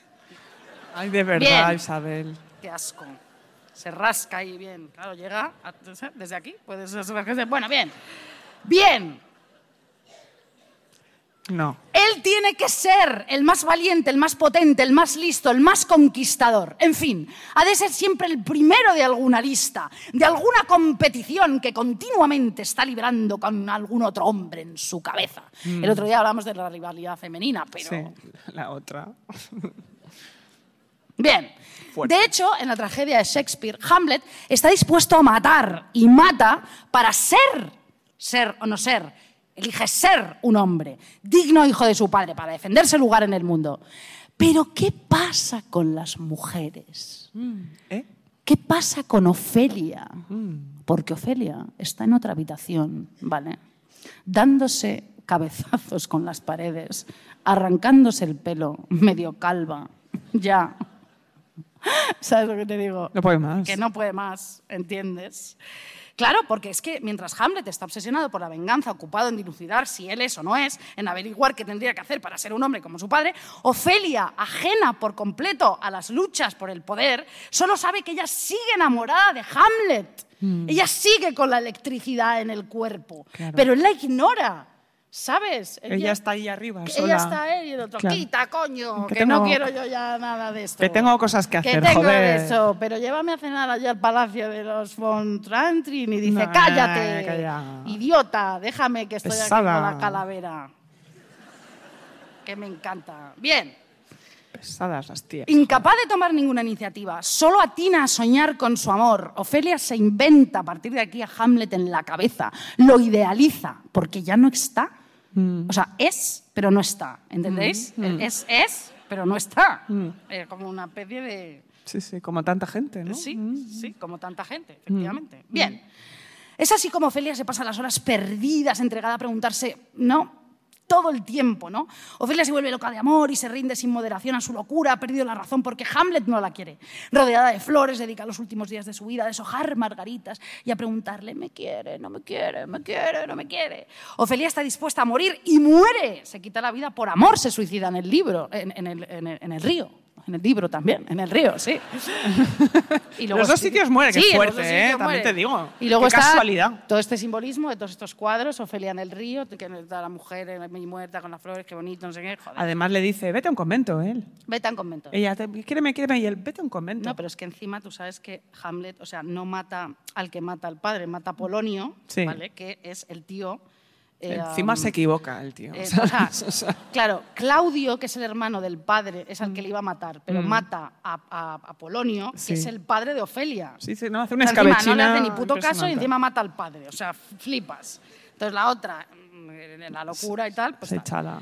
Ay, de verdad, Bien. Isabel. Qué asco. Se rasca ahí bien. Claro, llega a- desde aquí. Puedes rascarse. Bueno, bien. Bien. No. Él tiene que ser el más valiente, el más potente, el más listo, el más conquistador. En fin, ha de ser siempre el primero de alguna lista, de alguna competición que continuamente está librando con algún otro hombre en su cabeza. El otro día hablamos de la rivalidad femenina, pero... Sí, la otra. Bien. Fuerte. De hecho, en la tragedia de Shakespeare, Hamlet está dispuesto a matar y mata para ser, ser o no ser. Elige ser un hombre, digno hijo de su padre, para defender su lugar en el mundo. Pero, ¿qué pasa con las mujeres? ¿Eh? ¿Qué pasa con Ofelia? Porque Ofelia está en otra habitación, ¿vale? Dándose cabezazos con las paredes, arrancándose el pelo, medio calva, ya. ¿Sabes lo que te digo? No puede más. Que no puede más, ¿entiendes? Claro, porque es que mientras Hamlet está obsesionado por la venganza, ocupado en dilucidar si él es o no es, en averiguar qué tendría que hacer para ser un hombre como su padre, Ofelia, ajena por completo a las luchas por el poder, solo sabe que ella sigue enamorada de Hamlet. Ella sigue con la electricidad en el cuerpo, Claro. pero él la ignora, ¿sabes? Ella está ahí arriba, que sola. Ella está ahí y el otro, Claro. quita, coño, que, Que no quiero yo ya nada de esto. Que tengo cosas que Que hacer, tengo joder. eso, pero llévame a cenar allá al palacio de los von Trantrin y dice, No, cállate, calla. idiota, déjame que estoy aquí Pesada. con la calavera. Que me encanta. Bien. Pesadas las tías. Incapaz de tomar ninguna iniciativa, solo atina a soñar con su amor. Ofelia se inventa a partir de aquí a Hamlet en la cabeza, lo idealiza, porque ya no está. O sea, es, pero no está. ¿Entendéis? Es, es, pero no está. Eh, como una especie de. Sí, sí, como tanta gente, ¿no? Sí, sí, como tanta gente, efectivamente. Bien. Es así como Ofelia se pasa las horas perdidas, entregada a preguntarse, ¿no? Todo el tiempo, ¿no? Ofelia se vuelve loca de amor y se rinde sin moderación a su locura, ha perdido la razón porque Hamlet no la quiere. Rodeada de flores, dedica los últimos días de su vida a deshojar margaritas y a preguntarle, ¿me quiere? ¿No me quiere? ¿Me quiere? ¿No me quiere? Ofelia está dispuesta a morir y muere. Se quita la vida por amor, se suicida en el libro, en, el río. En el libro también, en el río, sí. Y Los dos sitios muere, qué Sí, en los fuerte, ¿eh? También muere. te digo. Y luego Qué está casualidad. todo este simbolismo de todos estos cuadros, Ofelia en el río, que está la mujer muerta con las flores, qué bonito, no sé qué, joder. Además le dice, vete a un convento, él. Vete a un convento. Ella, te, quíreme, quíreme, y él, vete a un convento. No, pero es que encima tú sabes que Hamlet, o sea, no mata al que mata al padre, mata a Polonio, Sí. ¿vale? Que es el tío. Eh, Encima um, se equivoca el tío. eh, ¿sabes? o sea, claro, Claudio, que es el hermano del padre, es al que le iba a matar, pero mata a, a- a Polonio, Mm. Sí. que es el padre de Ofelia. Sí, sí, no, hace una encima escabechina. no le hace ni puto caso y encima mata al padre. O sea, flipas. Entonces la otra, mm, en la locura y tal, pues Se chala.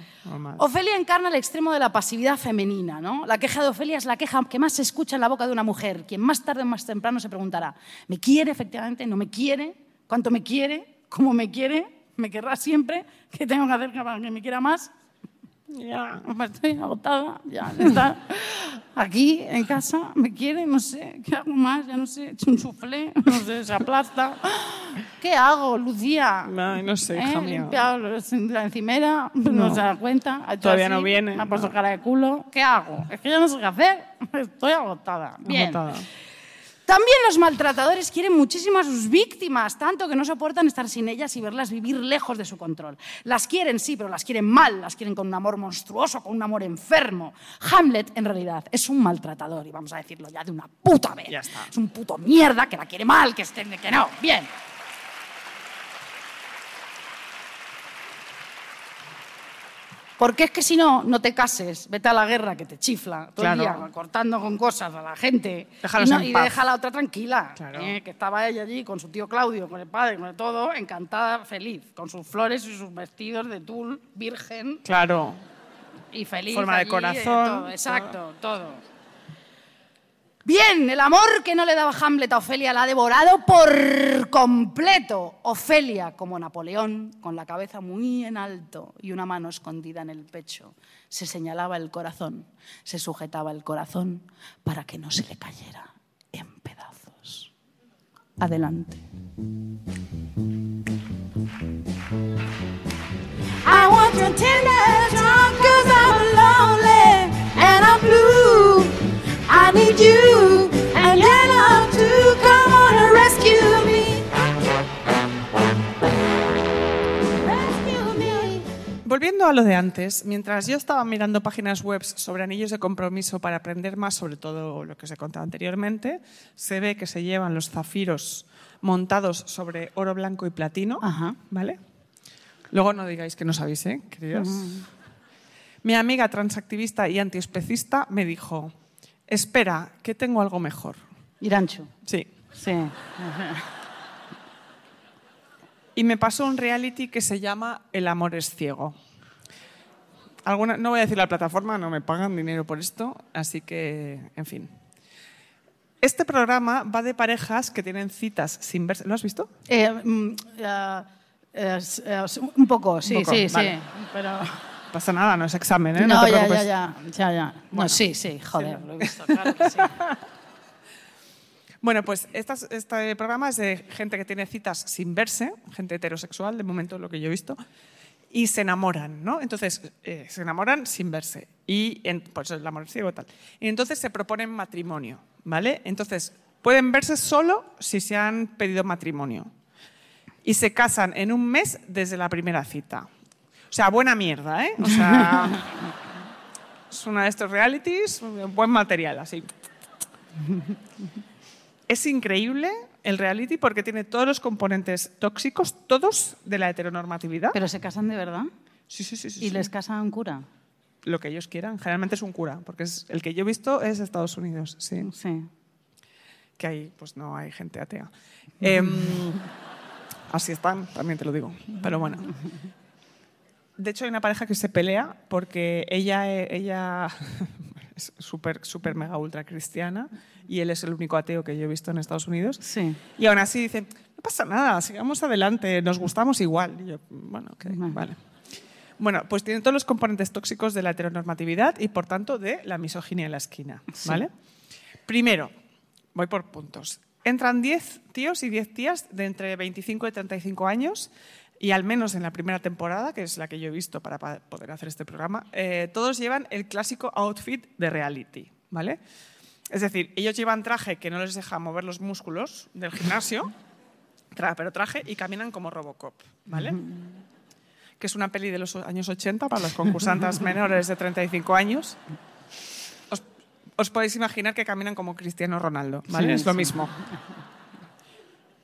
Ofelia encarna el extremo de la pasividad femenina, ¿no? La queja de Ofelia es la queja que más se escucha en la boca de una mujer, quien más tarde o más temprano se preguntará, ¿me quiere efectivamente? ¿No me quiere? ¿Cuánto me quiere? ¿Cómo me quiere? ¿Me querrá siempre? ¿Qué tengo que hacer para que me quiera más? Ya, pues estoy agotada, ya está aquí en casa, me quiere, no sé, ¿qué hago más? Ya no sé, he hecho un soufflé, no sé, se aplasta. ¿Qué hago, Lucía? Ay, no sé, hija ¿Eh? mía. La encimera, no, No. se da cuenta. Todavía así, no viene. Me ha puesto cara de culo. ¿Qué hago? Es que ya no sé qué hacer. Estoy agotada. Bien. Agotada. También los maltratadores quieren muchísimo a sus víctimas, tanto que no soportan estar sin ellas y verlas vivir lejos de su control. Las quieren, sí, pero las quieren mal, las quieren con un amor monstruoso, con un amor enfermo. Hamlet, en realidad, es un maltratador, y vamos a decirlo ya de una puta vez. Ya está. Es un puto mierda que la quiere mal, que, esté, que no. Bien. Porque es que si no, no te cases, vete a la guerra que te chifla todo el día cortando con cosas a la gente. Déjalos y, no- en y paz. deja a la otra tranquila. Claro. ¿eh? Que estaba ella allí con su tío Claudio, con el padre, con el todo, encantada, feliz, con sus flores y sus vestidos de tul, virgen Claro. y feliz. Forma de allí, corazón, todo, exacto, todo. Bien, el amor que no le daba Hamlet a Ofelia la ha devorado por completo. Ofelia, como Napoleón, con la cabeza muy en alto y una mano escondida en el pecho, se señalaba el corazón, se sujetaba el corazón para que no se le cayera en pedazos. Adelante. I want your tender cause I'm lonely and I'm blue. I need you and your love to come on and rescue me. Rescue me. Volviendo a lo de antes, mientras yo estaba mirando páginas web sobre anillos de compromiso para aprender más sobre todo lo que os he contado anteriormente, se ve que se llevan los zafiros montados sobre oro blanco y platino, Ajá. ¿vale? Luego no digáis que no sabéis, ¿eh, queridos? Mi amiga transactivista y antiespecista me dijo, espera, que tengo algo mejor. Irancho. Sí. Sí. Y me pasó un reality que se llama El amor es ciego. Alguna, no voy a decir la plataforma, no me pagan dinero por esto, así que, en fin. Este programa va de parejas que tienen citas sin verse. ¿Lo has visto? Eh, mm, eh, eh, un poco, sí, Un poco, sí, vale. sí. Pero... No pasa nada, no es examen, ¿eh? No, te ya, ya, ya, ya, ya. No, sí, sí, joder, lo he visto, claro que sí. Bueno, pues estas- este programa es de gente que tiene citas sin verse, gente heterosexual, de momento lo que yo he visto, y se enamoran, ¿no? Entonces, eh, se enamoran sin verse. Y, en, pues el amor ciego tal. Y entonces se proponen matrimonio, ¿vale? Entonces, pueden verse solo si se han pedido matrimonio. Y se casan en un mes desde la primera cita. O sea, buena mierda, ¿eh? O sea, es una de estos realities, buen material, así. Es increíble el reality porque tiene todos los componentes tóxicos, todos de la heteronormatividad. Pero se casan de verdad sí, sí, sí, sí, y sí. les casa un cura. Lo que ellos quieran. Generalmente es un cura, porque es, el que yo he visto es Estados Unidos, sí. Sí. Que ahí, pues no hay gente atea. Em, así están, también te lo digo. Pero bueno. De hecho, hay una pareja que se pelea porque ella, eh, ella es súper, súper, mega, ultra cristiana y él es el único ateo que yo he visto en Estados Unidos. Sí. Y aún así dicen, no pasa nada, sigamos adelante, nos gustamos igual. Y yo, bueno, Vale. vale. Bueno, pues tiene todos los componentes tóxicos de la heteronormatividad y, por tanto, de la misoginia en la esquina. ¿vale? Primero, voy por puntos. Entran 10 tíos y 10 tías de entre 25 y 35 años y al menos en la primera temporada, que es la que yo he visto para pa- poder hacer este programa, eh, todos llevan el clásico outfit de reality. ¿vale? Es decir, ellos llevan traje que no les deja mover los músculos del gimnasio, tra- pero traje y caminan como Robocop, ¿vale? Que es una peli de los años 80 para las concursantes menores de 35 años. Os, os podéis imaginar que caminan como Cristiano Ronaldo, ¿vale? Sí, es lo sí. mismo.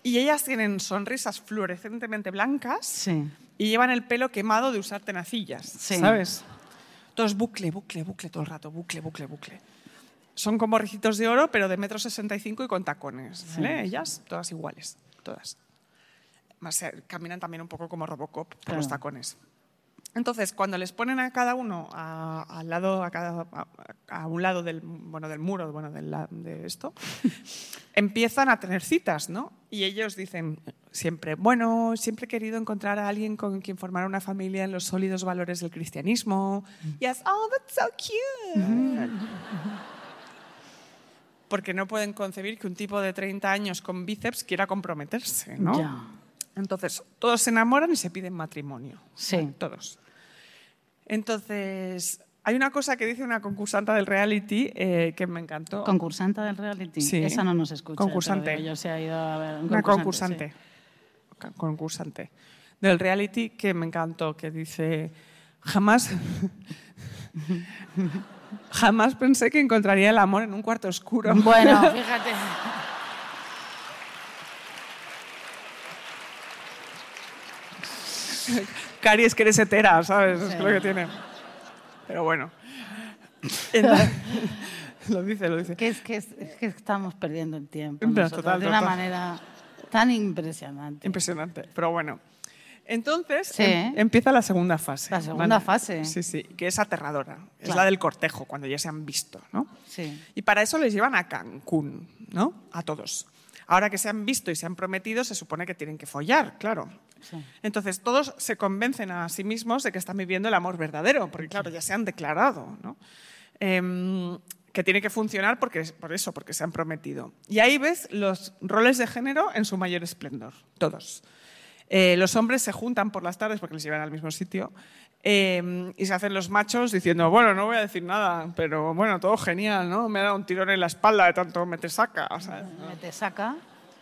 Y ellas tienen sonrisas fluorescentemente blancas Sí. y llevan el pelo quemado de usar tenacillas, Sí. ¿sabes? Todo es bucle, bucle, bucle todo el rato, bucle, bucle, bucle. Son como ricitos de oro, pero de metro sesenta y cinco y con tacones. ¿vale? Ellas, todas iguales, todas. Más, eh, caminan también un poco como Robocop por los Claro. tacones. Entonces, cuando les ponen a cada uno a, al lado, a, cada, a, a un lado del, bueno, del muro bueno, del de esto, empiezan a tener citas, ¿no? Y ellos dicen siempre, bueno, siempre he querido encontrar a alguien con quien formar una familia en los sólidos valores del cristianismo. Yes, oh, that's so cute. Porque no pueden concebir que un tipo de 30 años con bíceps quiera comprometerse, ¿no? Ya. Entonces, todos se enamoran y se piden matrimonio. Sí. Todos. Entonces, hay una cosa que dice una concursanta del reality eh, que me encantó. Concursanta del reality. Sí. Esa no nos escucha. Concursante. Yo se ha ido a ver. un una concursante, concursante. Del reality que me encantó, que dice, jamás... jamás pensé que encontraría el amor en un cuarto oscuro. Bueno, fíjate. Cari es que eres hetera, ¿sabes? Es lo que tiene. Pero bueno. Entonces- lo dice, lo dice. Que es que, es, es que estamos perdiendo el tiempo. Pero nosotros, total, de una total. manera tan impresionante. Impresionante, pero bueno. Entonces Sí. em- empieza la segunda fase. La segunda fase. Sí, sí, que es aterradora. Es la del cortejo, cuando ya se han visto, ¿no? Sí. Y para eso les llevan a Cancún, ¿no? A todos. Ahora que se han visto y se han prometido, se supone que tienen que follar, claro. Sí. Entonces todos se convencen a sí mismos de que están viviendo el amor verdadero, porque claro, ya se han declarado, ¿no? Em, que tiene que funcionar porque, por eso, porque se han prometido. Y ahí ves los roles de género en su mayor esplendor, todos. Eh, los hombres se juntan por las tardes porque les llevan al mismo sitio eh, y se hacen los machos diciendo, bueno, no voy a decir nada, pero bueno, todo genial, ¿no? Me ha dado un tirón en la espalda de tanto me te saca. o sea, ¿no? Me te saca.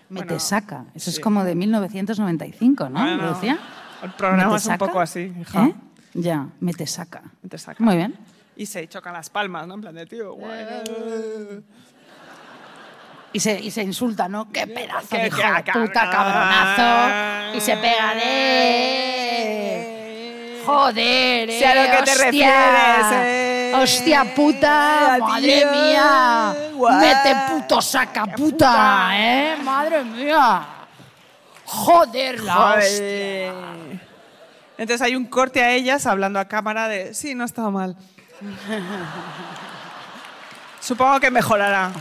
Me Bueno, te saca. Eso sí. es como de 1995, ¿no? Bueno, ¿Lo decía? el programa ¿Me te es un poco así, hija. ¿Eh? Ya, me te saca. Me te saca. Muy bien. Y se chocan las palmas, ¿no? En plan de, tío, guay. Y se, y se insulta, ¿no? ¡Qué pedazo Qué de hijo de puta cabronazo! Y se pegan, ¡eh! ¡Joder, eh! A lo que te refieres, eh. ¡Hostia puta! Tío, ¡Madre mía! guau. ¡Mete puto saca puta! ¿Eh? ¡Madre mía! ¡Joder, la hostia! Entonces hay un corte a ellas hablando a cámara de, sí, no ha estado mal. Supongo que mejorará.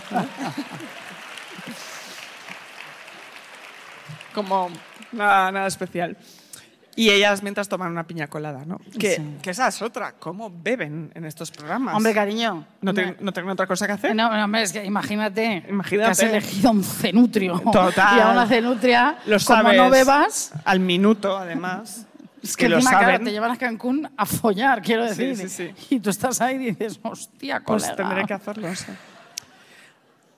Como nada, nada especial. Y ellas mientras toman una piña colada, ¿no? Que, Sí. que esa es otra. ¿Cómo beben en estos programas? Hombre, cariño. ¿No, no tienen otra cosa que hacer? No, no, hombre, es que imagínate, Imagínate. que has elegido un cenutrio. Total. Y a una cenutria, Lo como sabes. no bebas, Al minuto, además. es que, lo encima, claro, te llevan a Cancún a follar, quiero decir. sí, sí. Y tú estás ahí y dices, hostia, Pues colega. tendré que hacerlo. sí.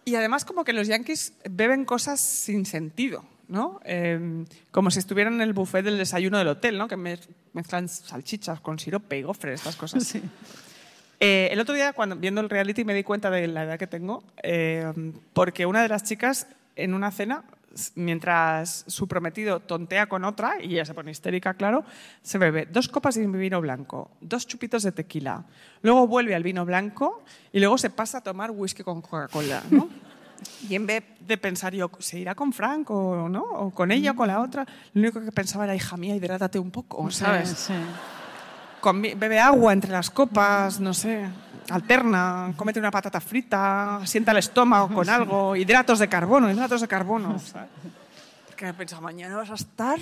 Y además como que los yankees beben cosas sin sentido, ¿no? Eh, como si estuvieran en el buffet del desayuno del hotel, ¿no? Que mez- mezclan salchichas con sirope y gofre, estas cosas. Sí. Eh, el otro día, cuando viendo el reality, me di cuenta de la edad que tengo, eh, porque una de las chicas en una cena, mientras su prometido tontea con otra, y ella se pone histérica, claro, se bebe dos copas de vino blanco, dos chupitos de tequila, luego vuelve al vino blanco y luego se pasa a tomar whisky con Coca-Cola, ¿no? Y en vez de pensar yo, ¿se irá con Frank o no? ¿O con ella o con la otra? Lo único que pensaba era, hija mía, hidrátate un poco, ¿sabes? Sí, sí. Comi- bebe agua entre las copas, no sé, alterna, cómete una patata frita, sienta el estómago con algo, hidratos de carbono, hidratos de carbono. ¿sabes? Porque pensaba, mañana vas a estar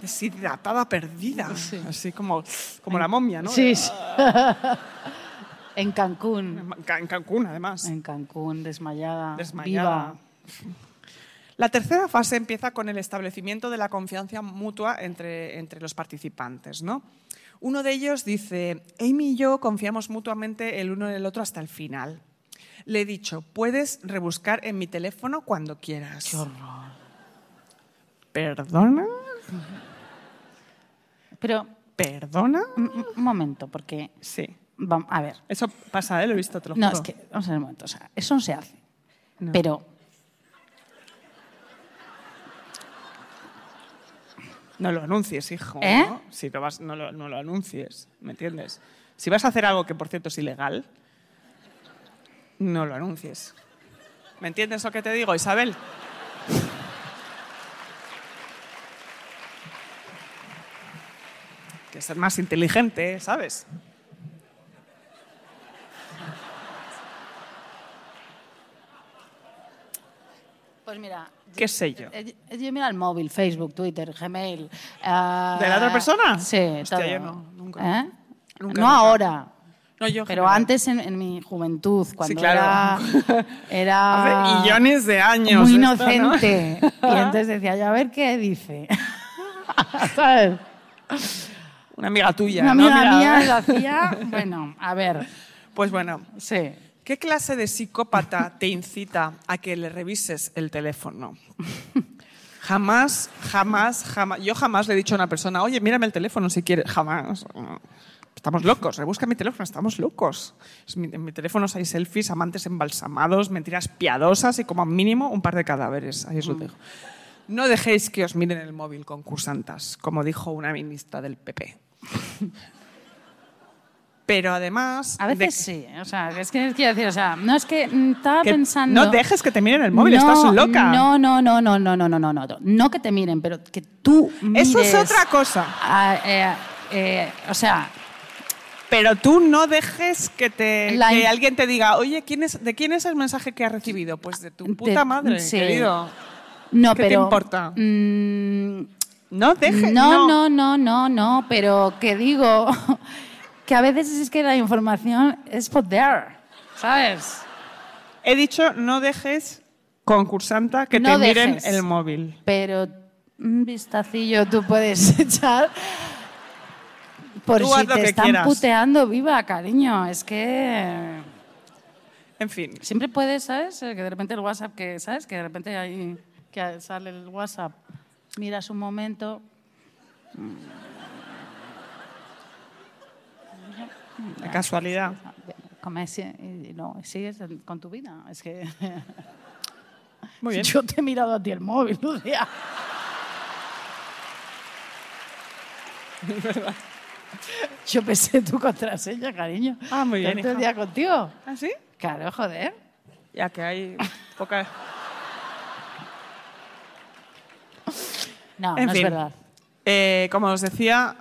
deshidratada, perdida, así como, como la momia, ¿no? Sí, sí. En Cancún. En Ca- En Cancún, además. En Cancún, desmayada. Desmayada. Viva. La tercera fase empieza con el establecimiento de la confianza mutua entre, entre los participantes. ¿no? Uno de ellos dice, Amy y yo confiamos mutuamente el uno en el otro hasta el final. Le he dicho, puedes rebuscar en mi teléfono cuando quieras. ¿Perdona? Pero, ¿Perdona? un, un- un momento, porque, Sí. Vam- a ver, Eso pasa, ¿eh? Lo he visto, te lo no, juro. es que, vamos a ver un momento, o sea, eso no se hace. No. Pero, No lo anuncies, hijo. ¿Eh? ¿no? Si no, vas, no, lo, no lo anuncies, ¿me entiendes? Si vas a hacer algo que, por cierto, es ilegal, no lo anuncies. ¿Me entiendes lo que te digo, Isabel? Que ser más inteligente, ¿sabes? Pues mira... ¿Qué sé yo? eh, eh, Yo mira el móvil, Facebook, Twitter, Gmail. ah, ¿De la otra persona? Sí, Hostia, todo. yo no, nunca. ¿Eh? Nunca, no nunca. ahora. No, yo Pero general. antes, en, en mi juventud, cuando claro. era, era Hace millones de años. muy esto, ¿no? inocente. Y entonces decía yo, a ver qué dice. ¿Sabes? Una amiga tuya. Una amiga mía lo hacía, bueno, a ver, Pues bueno, sí. ¿Qué clase de psicópata te incita a que le revises el teléfono? Jamás, jamás, jamás. Yo jamás le he dicho a una persona, oye, mírame el teléfono si quieres. Jamás. Estamos locos, rebusca mi teléfono, estamos locos. En mi teléfono hay selfies, amantes embalsamados, mentiras piadosas y como mínimo un par de cadáveres. Ahí os lo dejo. No dejéis que os miren el móvil, concursantas, como dijo una ministra del PP. Pero además... A veces sí, o sea, es que quiero decir, o sea, no es que mm, estaba que pensando... No dejes que te miren el móvil, No, estás loca. No, no, no, no, no, no, no, no, no, no que te miren, pero que tú mires... Eso es otra cosa. a- eh, eh, o sea, Pero tú no dejes que, te, La que alguien te diga, oye, ¿quién es, ¿de quién es el mensaje que has recibido? Pues de tu De- puta madre, sí. querido. no, ¿Qué te pero... importa? mm, No dejes. no, no, no, no, no, pero que digo que a veces es que la información es por there, ¿sabes? He dicho, no dejes, concursanta, que No te miren dejes. el móvil. Pero un vistacillo tú puedes echar por Tú si te están quieras. puteando viva, cariño. Es que En fin. siempre puedes, ¿sabes? Eh, Que de repente el WhatsApp, que ¿sabes? Que de repente ahí que sale el WhatsApp, miras un momento. De casualidad. Come, si- y no, sigues con tu vida. Es que Muy bien. yo te he mirado a ti el móvil, Lucía. Yo pensé tu contraseña, cariño. Ah, muy bien, hija. día contigo. ¿Ah, sí? Claro, joder. Ya que hay poca... No, En no fin. es verdad. Eh, como os decía,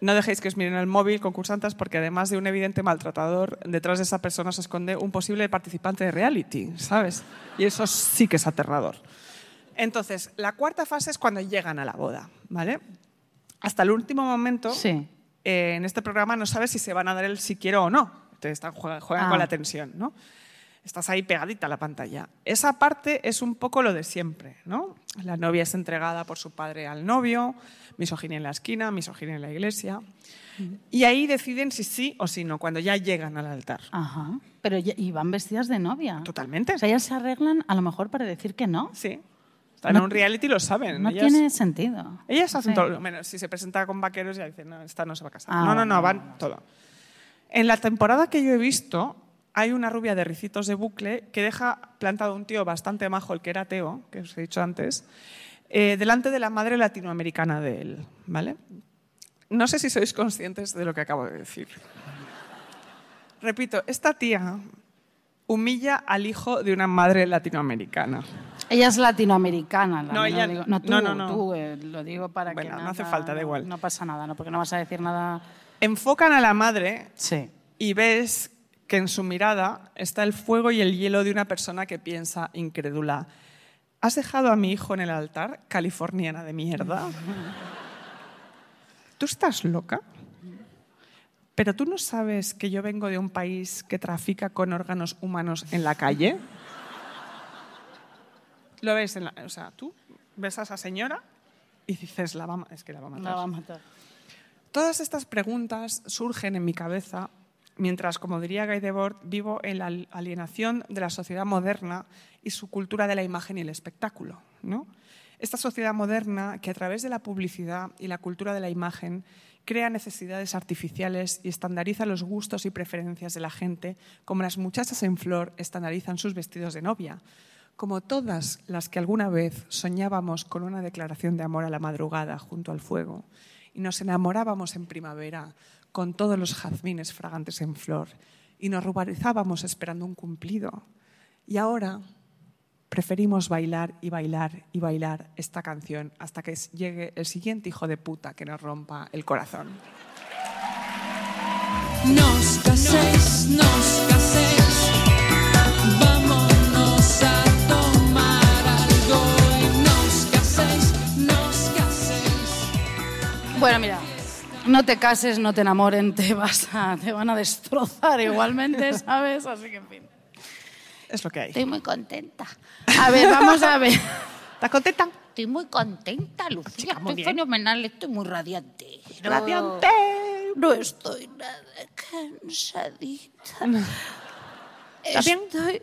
no dejéis que os miren el móvil, concursantes, porque además de un evidente maltratador, detrás de esa persona se esconde un posible participante de reality, ¿sabes? Y eso sí que es aterrador. Entonces, la cuarta fase es cuando llegan a la boda, ¿vale? Hasta el último momento, Sí. eh, en este programa no sabes si se van a dar el si quiero o no. Entonces están, juegan, juegan Ah. con la tensión, ¿no? Estás ahí pegadita a la pantalla. Esa parte es un poco lo de siempre, ¿no? La novia es entregada por su padre al novio, misoginia en la esquina, misoginia en la iglesia. Y ahí deciden si sí o si no, cuando ya llegan al altar. Ajá. Pero ya- y van vestidas de novia. Totalmente. O sea, ellas se arreglan a lo mejor para decir que no. Sí. Están No- en un reality y lo saben. No ellas, tiene sentido. ellas hacen Sí. todo. Menos si se presenta con vaqueros ya dicen, no, esta no se va a casar. Ah, no, no, no, van todo. En la temporada que yo he visto, hay una rubia de ricitos de bucle que deja plantado un tío bastante majo, el que era Teo, que os he dicho antes, eh, delante de la madre latinoamericana de él. ¿vale? No sé si sois conscientes de lo que acabo de decir. Repito, esta tía humilla al hijo de una madre latinoamericana. Ella es latinoamericana. la- No, ella- digo- no, tú, no, no, no. tú, eh, lo digo para Bueno, que no nada- hace falta, da igual. No pasa nada, ¿no? Porque no vas a decir nada... Enfocan a la madre Sí. y ves que en su mirada está el fuego y el hielo de una persona que piensa incrédula. ¿Has dejado a mi hijo en el altar, californiana de mierda? ¿Tú estás loca? ¿Pero tú no sabes que yo vengo de un país que trafica con órganos humanos en la calle? Lo ves en la... O sea, tú ves a esa señora y dices, la va es que la va a matar. La va a matar. Todas estas preguntas surgen en mi cabeza mientras, como diría Guy Debord, vivo en la alienación de la sociedad moderna y su cultura de la imagen y el espectáculo. Esta sociedad moderna que a través de la publicidad y la cultura de la imagen crea necesidades artificiales y estandariza los gustos y preferencias de la gente, como las muchachas en flor estandarizan sus vestidos de novia, como todas las que alguna vez soñábamos con una declaración de amor a la madrugada junto al fuego y nos enamorábamos en primavera con todos los jazmines fragantes en flor y nos ruborizábamos esperando un cumplido. Y ahora preferimos bailar y bailar y bailar esta canción hasta que llegue el siguiente hijo de puta que nos rompa el corazón. Nos caséis, nos caséis, vámonos a tomar algo y nos caséis, nos caséis. Bueno, mira, no te cases, no te enamoren, te, vas a, te van a destrozar igualmente, ¿sabes? Así que, en fin. Es lo que hay. Estoy muy contenta. A ver, vamos a ver. ¿Estás contenta? Estoy muy contenta, Lucía. Chica, muy estoy bien. fenomenal, estoy muy radiante. No- Radiante. No estoy nada cansadita. ¿Estás bien? Estoy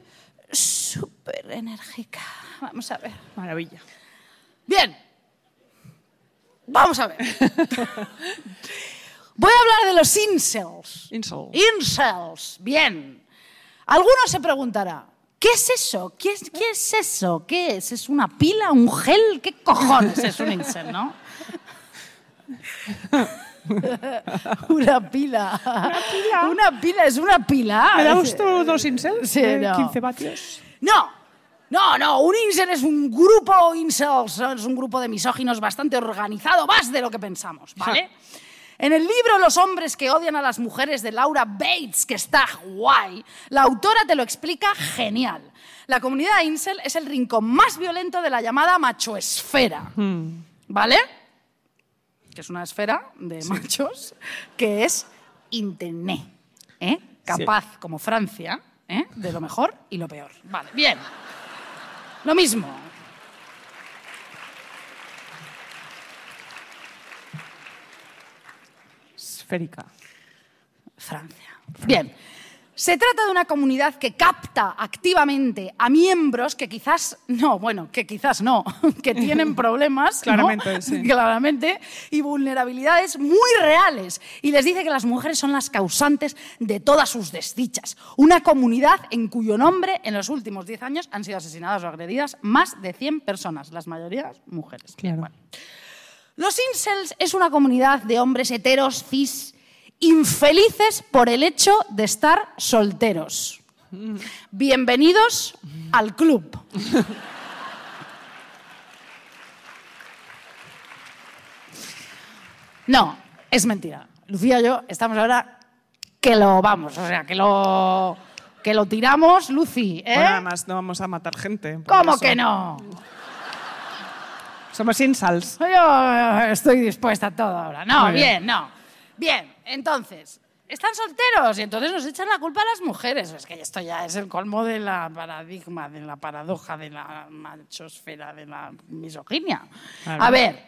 súper enérgica. Vamos a ver. Maravilla. Bien. Vamos a ver. Voy a hablar de los incels. Insol. Incels. Bien. Alguno se preguntará, ¿qué es eso? ¿Qué es, qué es eso? ¿Qué es? ¿Es una pila? ¿Un gel? ¿Qué cojones es un incel, no? una pila. Una pila. Una pila, es una pila. ¿Me da gusto dos incels? Sí, de no. 15 vatios. No, no, no, un incel es un grupo incels, es un grupo de misóginos bastante organizado, más de lo que pensamos, ¿vale? En el libro Los hombres que odian a las mujeres de Laura Bates, que está guay, la autora te lo explica genial. La comunidad incel es el rincón más violento de la llamada machoesfera, ¿vale? Que es una esfera de machos que es internet, ¿eh? Capaz, como Francia, ¿eh? de lo mejor y lo peor. Vale, bien. Lo mismo. Esférica. Francia. Bien. Se trata de una comunidad que capta activamente a miembros que quizás no, bueno, que quizás no, que tienen problemas, ¿no? Claramente, sí. claramente, y vulnerabilidades muy reales. Y les dice que las mujeres son las causantes de todas sus desdichas. Una comunidad en cuyo nombre en los últimos 10 años han sido asesinadas o agredidas más de 100 personas, las mayorías mujeres. Claro. Bueno. Los incels es una comunidad de hombres heteros, cis, infelices por el hecho de estar solteros. Bienvenidos al club. No, es mentira. Lucía y yo estamos ahora que lo vamos, o sea, que lo, que lo tiramos, Lucy, ¿eh? Bueno, además no vamos a matar gente. ¿Cómo eso. que no? Somos incels. Yo estoy dispuesta a todo ahora. No, bien, no. Bien, entonces, están solteros y entonces nos echan la culpa a las mujeres. Es que esto ya es el colmo de la paradigma, de la paradoja, de la machosfera, de la misoginia. A ver,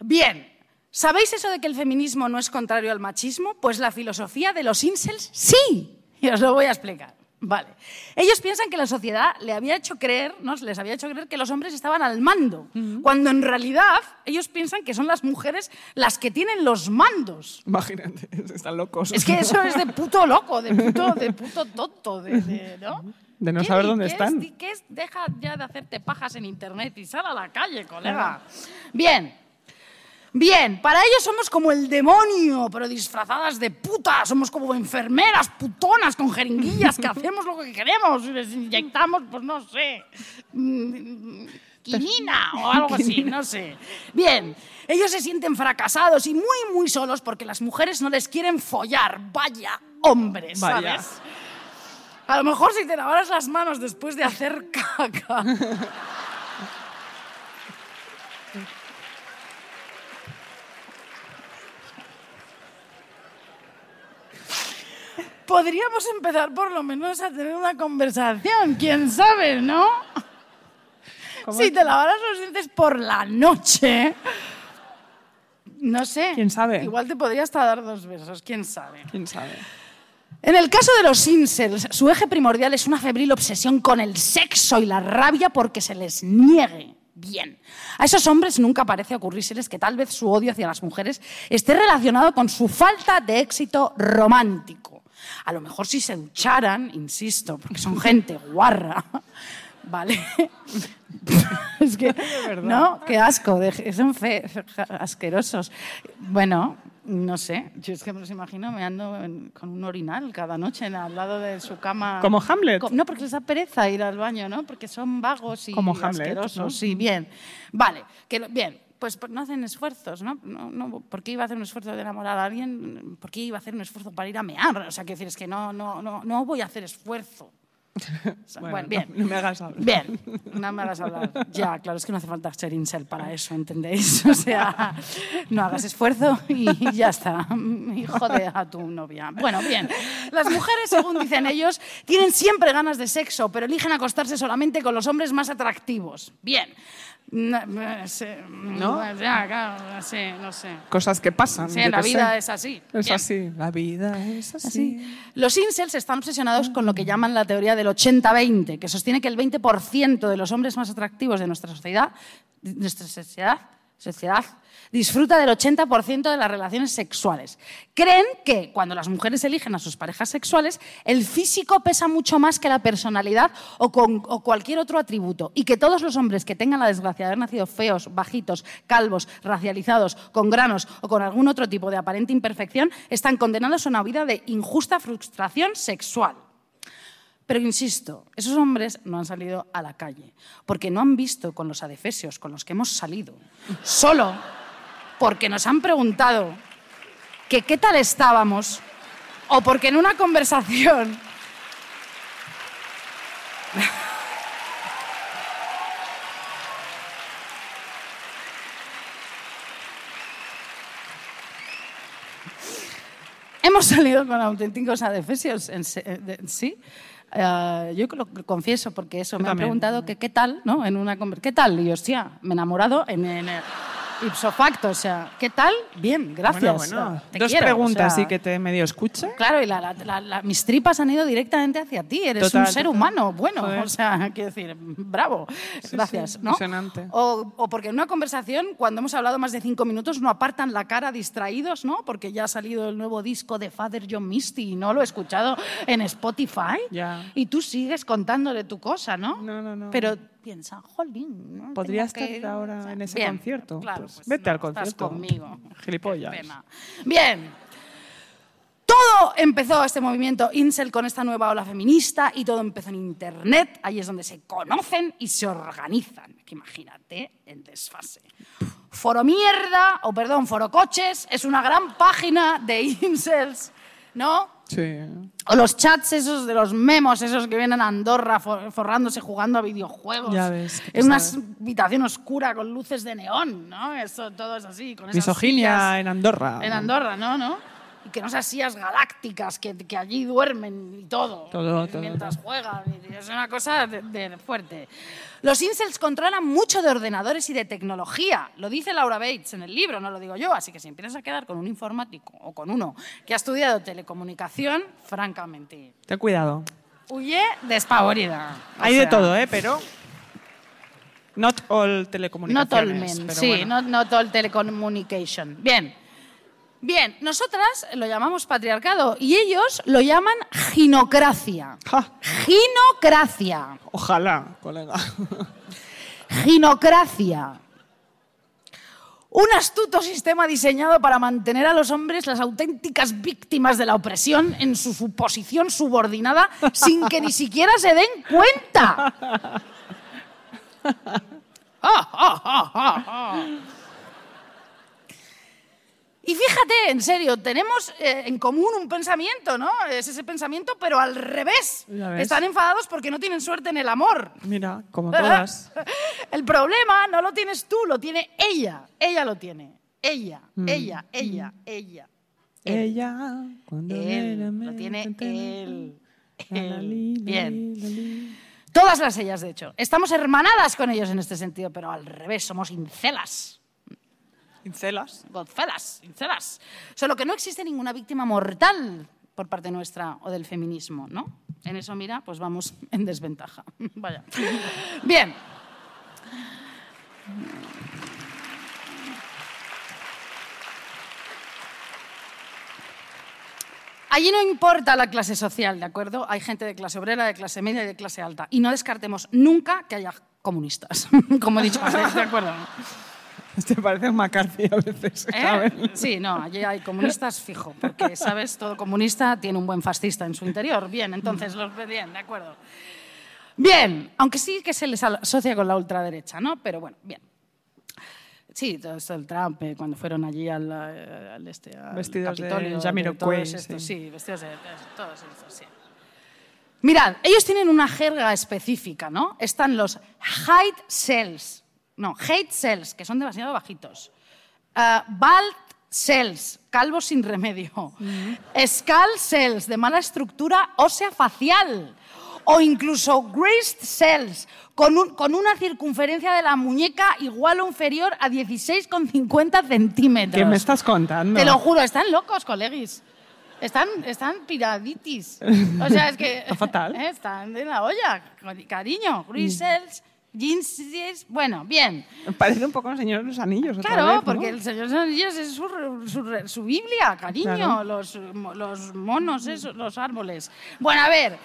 bien, ¿sabéis eso de que el feminismo no es contrario al machismo? Pues la filosofía de los incels sí. Y os lo voy a explicar. Vale. Ellos piensan que la sociedad le había hecho creer, ¿no? les había hecho creer que los hombres estaban al mando, cuando en realidad ellos piensan que son las mujeres las que tienen los mandos. Imagínate, están locos. Es que eso es de puto loco, de puto, de puto tonto, de, de- ¿no? De no ¿Qué saber dónde qué están. es- ¿Qué es? Deja ya de hacerte pajas en internet y sal a la calle, colega. Bien. Bien, para ellos somos como el demonio, pero disfrazadas de putas. Somos como enfermeras putonas con jeringuillas que hacemos lo que queremos y les inyectamos, pues no sé, mm, quinina o algo así, no sé. Bien, ellos se sienten fracasados y muy, muy solos porque las mujeres no les quieren follar. Vaya hombres, Vaya. ¿sabes? A lo mejor si te lavaras las manos después de hacer caca. Podríamos empezar por lo menos a tener una conversación, quién sabe, ¿no? Si te lavaras los dientes por la noche, No sé. ¿Quién sabe? Igual te podría hasta dar dos besos, quién sabe. ¿Quién sabe? En el caso de los incels, su eje primordial es una febril obsesión con el sexo y la rabia porque se les niegue. Bien. A esos hombres nunca parece ocurrírseles que tal vez su odio hacia las mujeres esté relacionado con su falta de éxito romántico. A lo mejor si se ducharan, insisto, porque son gente guarra, ¿vale? es que, ¿no? Qué asco, de- son fe- asquerosos. Bueno, no sé, yo es que me los imagino meando en- con un orinal cada noche en- al lado de su cama. Como Hamlet. Co- No, porque les da pereza ir al baño, ¿no? Porque son vagos y Como Hamlet, asquerosos. ¿no? Sí, bien. Vale, que, bien. Pues pues no hacen esfuerzos, ¿no? no, no ¿Por qué iba a hacer un esfuerzo de enamorar a alguien? ¿Por qué iba a hacer un esfuerzo para ir a mear? O sea, quiero decir, es que no, no, no, no voy a hacer esfuerzo. Bueno, bueno, bien. no- no me hagas hablar. Bien, no me hagas hablar. Ya, claro, es que no hace falta ser incel para eso, ¿entendéis? O sea, no hagas esfuerzo y ya está. Y jode a tu novia. Bueno, bien. Las mujeres, según dicen ellos, tienen siempre ganas de sexo, pero eligen acostarse solamente con los hombres más atractivos. Bien. No, eh, sí, ¿No? Ya, claro, sí, no sé. Cosas que pasan. Sí, la vida sé. es así. Es Bien. así. La vida es así. Sí. Los incels están obsesionados con lo que llaman la teoría del 80-20, que sostiene que el 20% de los hombres más atractivos de nuestra sociedad, de nuestra sociedad, sociedad disfruta del 80% de las relaciones sexuales. Creen que cuando las mujeres eligen a sus parejas sexuales, el físico pesa mucho más que la personalidad o, con- cualquier otro atributo y que todos los hombres que tengan la desgracia de haber nacido feos, bajitos, calvos, racializados, con granos o con algún otro tipo de aparente imperfección están condenados a una vida de injusta frustración sexual. Pero insisto, esos hombres no han salido a la calle porque no han visto con los adefesios con los que hemos salido, solo porque nos han preguntado que qué tal estábamos o porque en una conversación Hemos salido con auténticos adefesios, eh, sí. Eh, yo lo confieso porque eso, Yo me han preguntado que qué tal, ¿no? En una ¿Qué tal? Y yo, hostia, me he enamorado en, en el ipso facto, o sea, ¿qué tal? Bien, gracias. Bueno, bueno. Te Dos quiero, preguntas o sea, y que te medio escuche. Claro, y la- la- la- mis tripas han ido directamente hacia ti. Eres Total, un ser total. humano bueno. Joder. O sea, quiero decir, bravo. Gracias. sí, ¿no? impresionante. O, o porque en una conversación, cuando hemos hablado más de cinco minutos, no apartan la cara distraídos, ¿no? Porque ya ha salido el nuevo disco de Father John Misty y no lo he escuchado en Spotify. Ya. Y tú sigues contándole tu cosa, ¿no? No, no, no. Pero piensa, jolín. ¿no? ¿Podría estar ahora o sea, en ese bien, concierto? Claro, Pues pues vete no, al concierto. Estás conmigo. Gilipollas. Bien. Todo empezó este movimiento incel con esta nueva ola feminista y todo empezó en Internet. Ahí es donde se conocen y se organizan. Que imagínate el desfase. Foro Mierda, o perdón, Foro Coches, es una gran página de incels, ¿no? Sí. O los chats esos de los memos, esos que vienen a Andorra for- forrándose jugando a videojuegos. Ya ves, En una habitación oscura con luces de neón, ¿no? Eso, todo es así. Con esas Misoginia sillas- en Andorra. En Andorra, ¿no? ¿no? Y que no esas sillas galácticas que, que allí duermen y todo. Todo, y todo, Mientras juegan. y Es una cosa de, de fuerte. Los incels controlan mucho de ordenadores y de tecnología. Lo dice Laura Bates en el libro, no lo digo yo. Así que si empiezas a quedar con un informático o con uno que ha estudiado telecomunicación, francamente, Ten cuidado. huye despavorida. O Hay de sea, todo, ¿eh? Pero. Not all Not telecomunicaciones. all men, pero sí, bueno. not, not all telecommunication. Bien. Bien, nosotras lo llamamos patriarcado y ellos lo llaman ginocracia. Ja, Ginocracia. ojalá, colega. Ginocracia. Un astuto sistema diseñado para mantener a los hombres las auténticas víctimas de la opresión en su, posición subordinada sin que ni siquiera se den cuenta. Ah. Y fíjate, en serio, tenemos eh, en común un pensamiento, ¿no? Es ese pensamiento, pero al revés. Están enfadados porque no tienen suerte en el amor. Mira, como todas. El problema no lo tienes tú, lo tiene ella. Ella lo tiene. Ella, ella, ella, ella. Él. Ella, cuando Él, lo tiene él. Él. Bien. Todas las ellas, de hecho. Estamos hermanadas con ellos en este sentido, pero al revés, somos incelas. Incelas. Godfellas, incelas. Solo que no existe ninguna víctima mortal por parte nuestra o del feminismo, ¿no? En eso, mira, pues vamos en desventaja. Vaya. Bien. Allí no importa la clase social, ¿de acuerdo? Hay gente de clase obrera, de clase media y de clase alta. Y no descartemos nunca que haya comunistas, como he dicho ¿de acuerdo? Te parece un McCarthy a veces, ¿Eh? Sí, no, allí hay comunistas fijo, porque, ¿sabes? Todo comunista tiene un buen fascista en su interior. Bien, entonces, los bien, de acuerdo. Bien, aunque sí que se les asocia con la ultraderecha, ¿no? Pero bueno, bien. Sí, todo esto del Trump, eh, cuando fueron allí al, eh, al este, al Vestidos de Capitolio, Jamiroquai, todos estos, sí. sí, vestidos de, de- todos estos, sí. Mirad, ellos tienen una jerga específica, ¿no? Están los height cells, no, hate cells, que son demasiado bajitos. Uh, bald cells, calvos sin remedio. Skull cells, de mala estructura ósea facial. O incluso greased cells, con, un- con una circunferencia de la muñeca igual o inferior a 16,50 centímetros. ¿Qué me estás contando? Te lo juro, están locos, colegis. Están, están piraditis. O sea, es que... Está fatal. ¿eh? Están de la olla, cari- cariño. Grisels, jeans, bueno, bien. Parece un poco el Señor de los Anillos. otra Claro, vez, ¿no? porque el Señor de los Anillos es su, su su Biblia, cariño. Claro. Los, los monos, esos, los árboles. Bueno, a ver,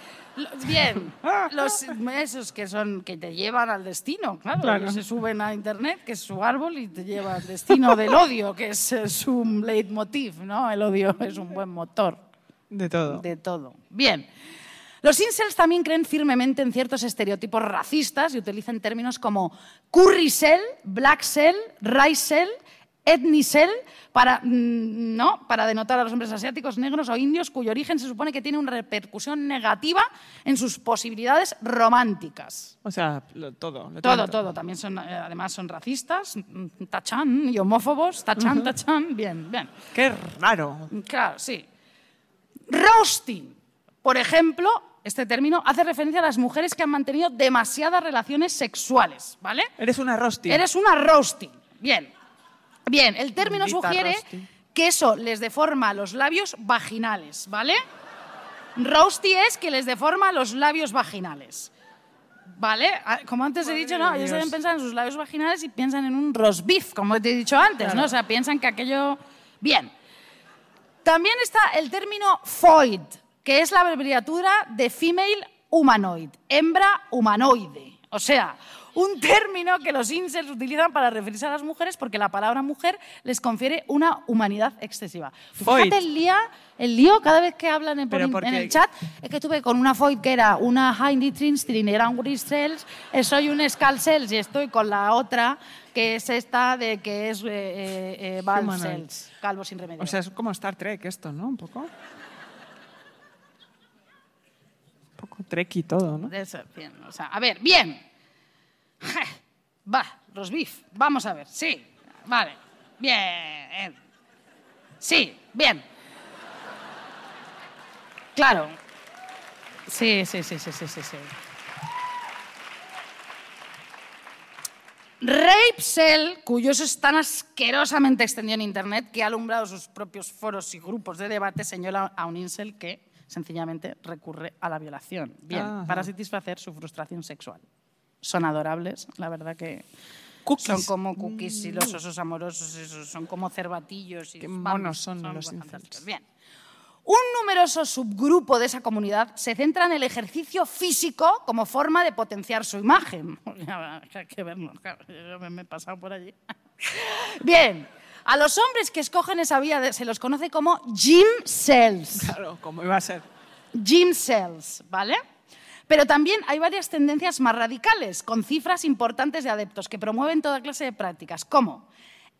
bien. Los, esos que son que te llevan al destino, claro. Claro. Se suben a internet, que es su árbol, y te lleva al destino del odio, que es su leitmotiv, ¿no? El odio es un buen motor De todo. de todo. Bien. Los incels también creen firmemente en ciertos estereotipos racistas y utilizan términos como curry cell, black cell, rice cell, ethnicel para, mm, ¿no? para denotar a los hombres asiáticos, negros o indios cuyo origen se supone que tiene una repercusión negativa en sus posibilidades románticas. O sea, lo- todo. lo Todo, todo. También son, eh, además son racistas, mm, tachan, y homófobos, tachan, tachan. Bien, bien. Qué raro. Claro, sí. Roasting. Por ejemplo, este término hace referencia a las mujeres que han mantenido demasiadas relaciones sexuales, ¿vale? Eres una rosti. Eres una roasting. Bien. Bien, el término Maldita sugiere que eso les deforma los labios vaginales, ¿vale? Roasty es que les deforma los labios vaginales. ¿Vale? Ah, Como antes he dicho, no, ellos deben pensar en sus labios vaginales y piensan en un roast beef, como te he dicho antes, ¿no? O sea, piensan que aquello... Bien. También está el término foid, que es la abreviatura de female humanoid, hembra humanoide. O sea, un término que los incels utilizan para referirse a las mujeres porque la palabra mujer les confiere una humanidad excesiva. Foid. Fíjate el, el lío cada vez que hablan en, Pero porque- en el chat. Es que tuve con una foid que era una Heidi Trinstrin, era un Grisels, eh, soy un Scalcels y estoy con la otra que es esta de que es eh, eh, eh, Balcells, calvo sin remedio. O sea, es como Star Trek esto, ¿no? Un poco. Un poco Trek y todo, ¿no? Eso, bien, o sea, a ver, bien. Va, los beef. Vamos a ver, sí. Vale. Bien. Sí, bien. Claro. Sí, sí, sí, sí, sí, sí. sí. Rape Cell, cuyo uso es tan asquerosamente extendido en Internet que ha alumbrado sus propios foros y grupos de debate, señala a un incel que sencillamente recurre a la violación. Bien, Ajá. para satisfacer su frustración sexual. Son adorables, la verdad que Cookies. son como cookies y los osos amorosos, esos, son como cervatillos. Y Qué monos son los incels. Bien. Un numeroso subgrupo de esa comunidad se centra en el ejercicio físico como forma de potenciar su imagen. Hay que verlo, yo me he pasado por allí. Bien, a los hombres que escogen esa vía se los conoce como gym cells. Claro, como iba a ser. Gym cells, ¿vale? Pero también hay varias tendencias más radicales, con cifras importantes de adeptos que promueven toda clase de prácticas, como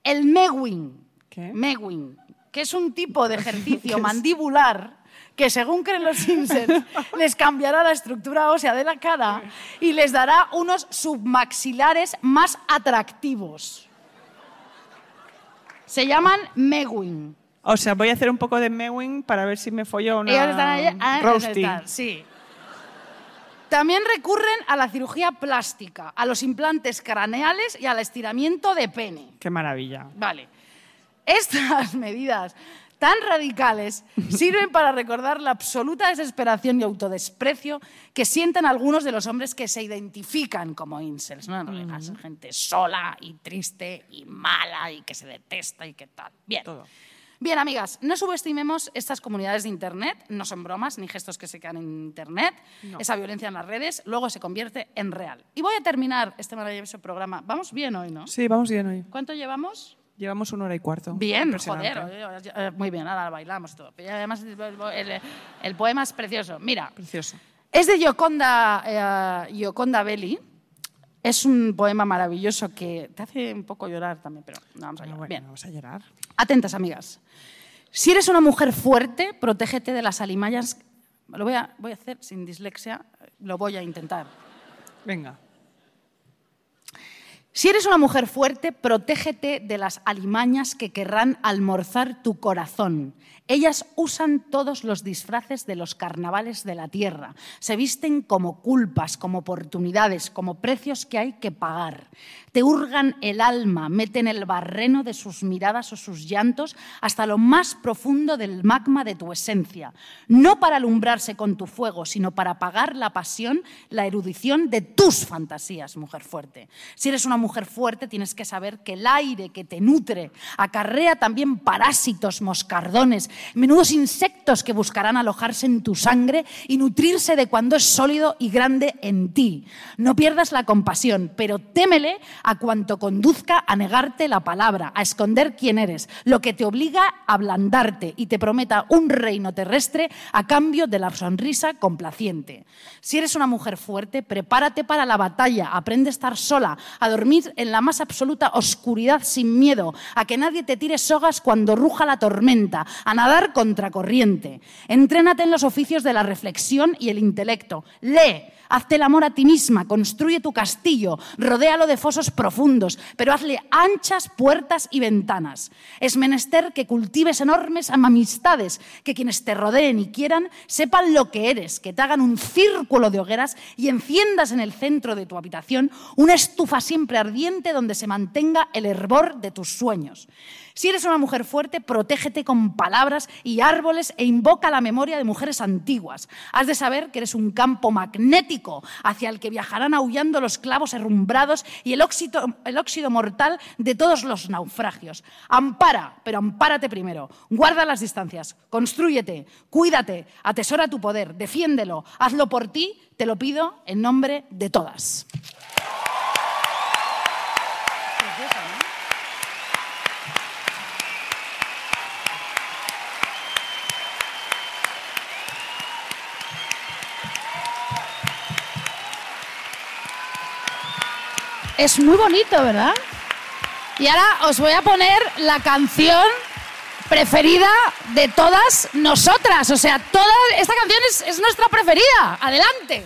el Mewing, ¿Qué? Mewing, que es un tipo de ejercicio mandibular que, según creen los incels, les cambiará la estructura ósea de la cara y les dará unos submaxilares más atractivos. Se llaman Mewing. O sea, voy a hacer un poco de mewing para ver si me follo una Ellos están ahí, ah, están, sí. También recurren a la cirugía plástica, a los implantes craneales y al estiramiento de pene. Qué maravilla. Vale. Estas medidas tan radicales sirven para recordar la absoluta desesperación y autodesprecio que sienten algunos de los hombres que se identifican como incels. ¿no? En gente sola y triste y mala y que se detesta y que tal. Bien. Todo. Bien, amigas, no subestimemos estas comunidades de Internet, no son bromas ni gestos que se quedan en Internet, esa violencia en las redes luego se convierte en real. Y voy a terminar este maravilloso programa. Vamos bien hoy, ¿no? Sí, vamos bien hoy. ¿Cuánto llevamos? Llevamos una hora y cuarto. Bien, joder, muy bien, ahora bailamos todo. Y además el, el- el poema es precioso. Mira, Precioso. es de Gioconda, eh, Gioconda Belli. Es un poema maravilloso que te hace un poco llorar también, pero no vamos a Ah, llorar. bueno, Bien. vamos a llorar. Atentas, amigas. Si eres una mujer fuerte, protégete de las alimañas. Lo voy a, voy a hacer sin dislexia, lo voy a intentar. Venga. Si eres una mujer fuerte, protégete de las alimañas que querrán almorzar tu corazón. Ellas usan todos los disfraces de los carnavales de la tierra. Se visten como culpas, como oportunidades, como precios que hay que pagar. Te hurgan el alma, meten el barreno de sus miradas o sus llantos hasta lo más profundo del magma de tu esencia. No para alumbrarse con tu fuego, sino para apagar la pasión, la erudición de tus fantasías, mujer fuerte. Si eres una mujer fuerte, tienes que saber que el aire que te nutre acarrea también parásitos, moscardones, menudos insectos que buscarán alojarse en tu sangre y nutrirse de cuando es sólido y grande en ti. No pierdas la compasión, pero témele a cuanto conduzca a negarte la palabra, a esconder quién eres, lo que te obliga a ablandarte y te prometa un reino terrestre a cambio de la sonrisa complaciente. Si eres una mujer fuerte, prepárate para la batalla, aprende a estar sola, a dormir en la más absoluta oscuridad sin miedo, a que nadie te tire sogas cuando ruja la tormenta, a nadar contracorriente. Entrénate en los oficios de la reflexión y el intelecto. Lee, hazte el amor a ti misma, construye tu castillo, rodéalo de fosos profundos, pero hazle anchas puertas y ventanas. Es menester que cultives enormes amistades, que quienes te rodeen y quieran sepan lo que eres, que te hagan un círculo de hogueras y enciendas en el centro de tu habitación una estufa siempre ardiente donde se mantenga el hervor de tus sueños. Si eres una mujer fuerte, protégete con palabras y árboles e invoca la memoria de mujeres antiguas. Has de saber que eres un campo magnético hacia el que viajarán aullando los clavos herrumbrados y el óxido, mortal de todos los naufragios. Ampara, pero ampárate primero. Guarda las distancias, construyete, cuídate, atesora tu poder, defiéndelo, hazlo por ti, te lo pido en nombre de todas. Es muy bonito, ¿verdad? Y ahora os voy a poner la canción preferida de todas nosotras. O sea, toda esta canción es, es nuestra preferida. Adelante.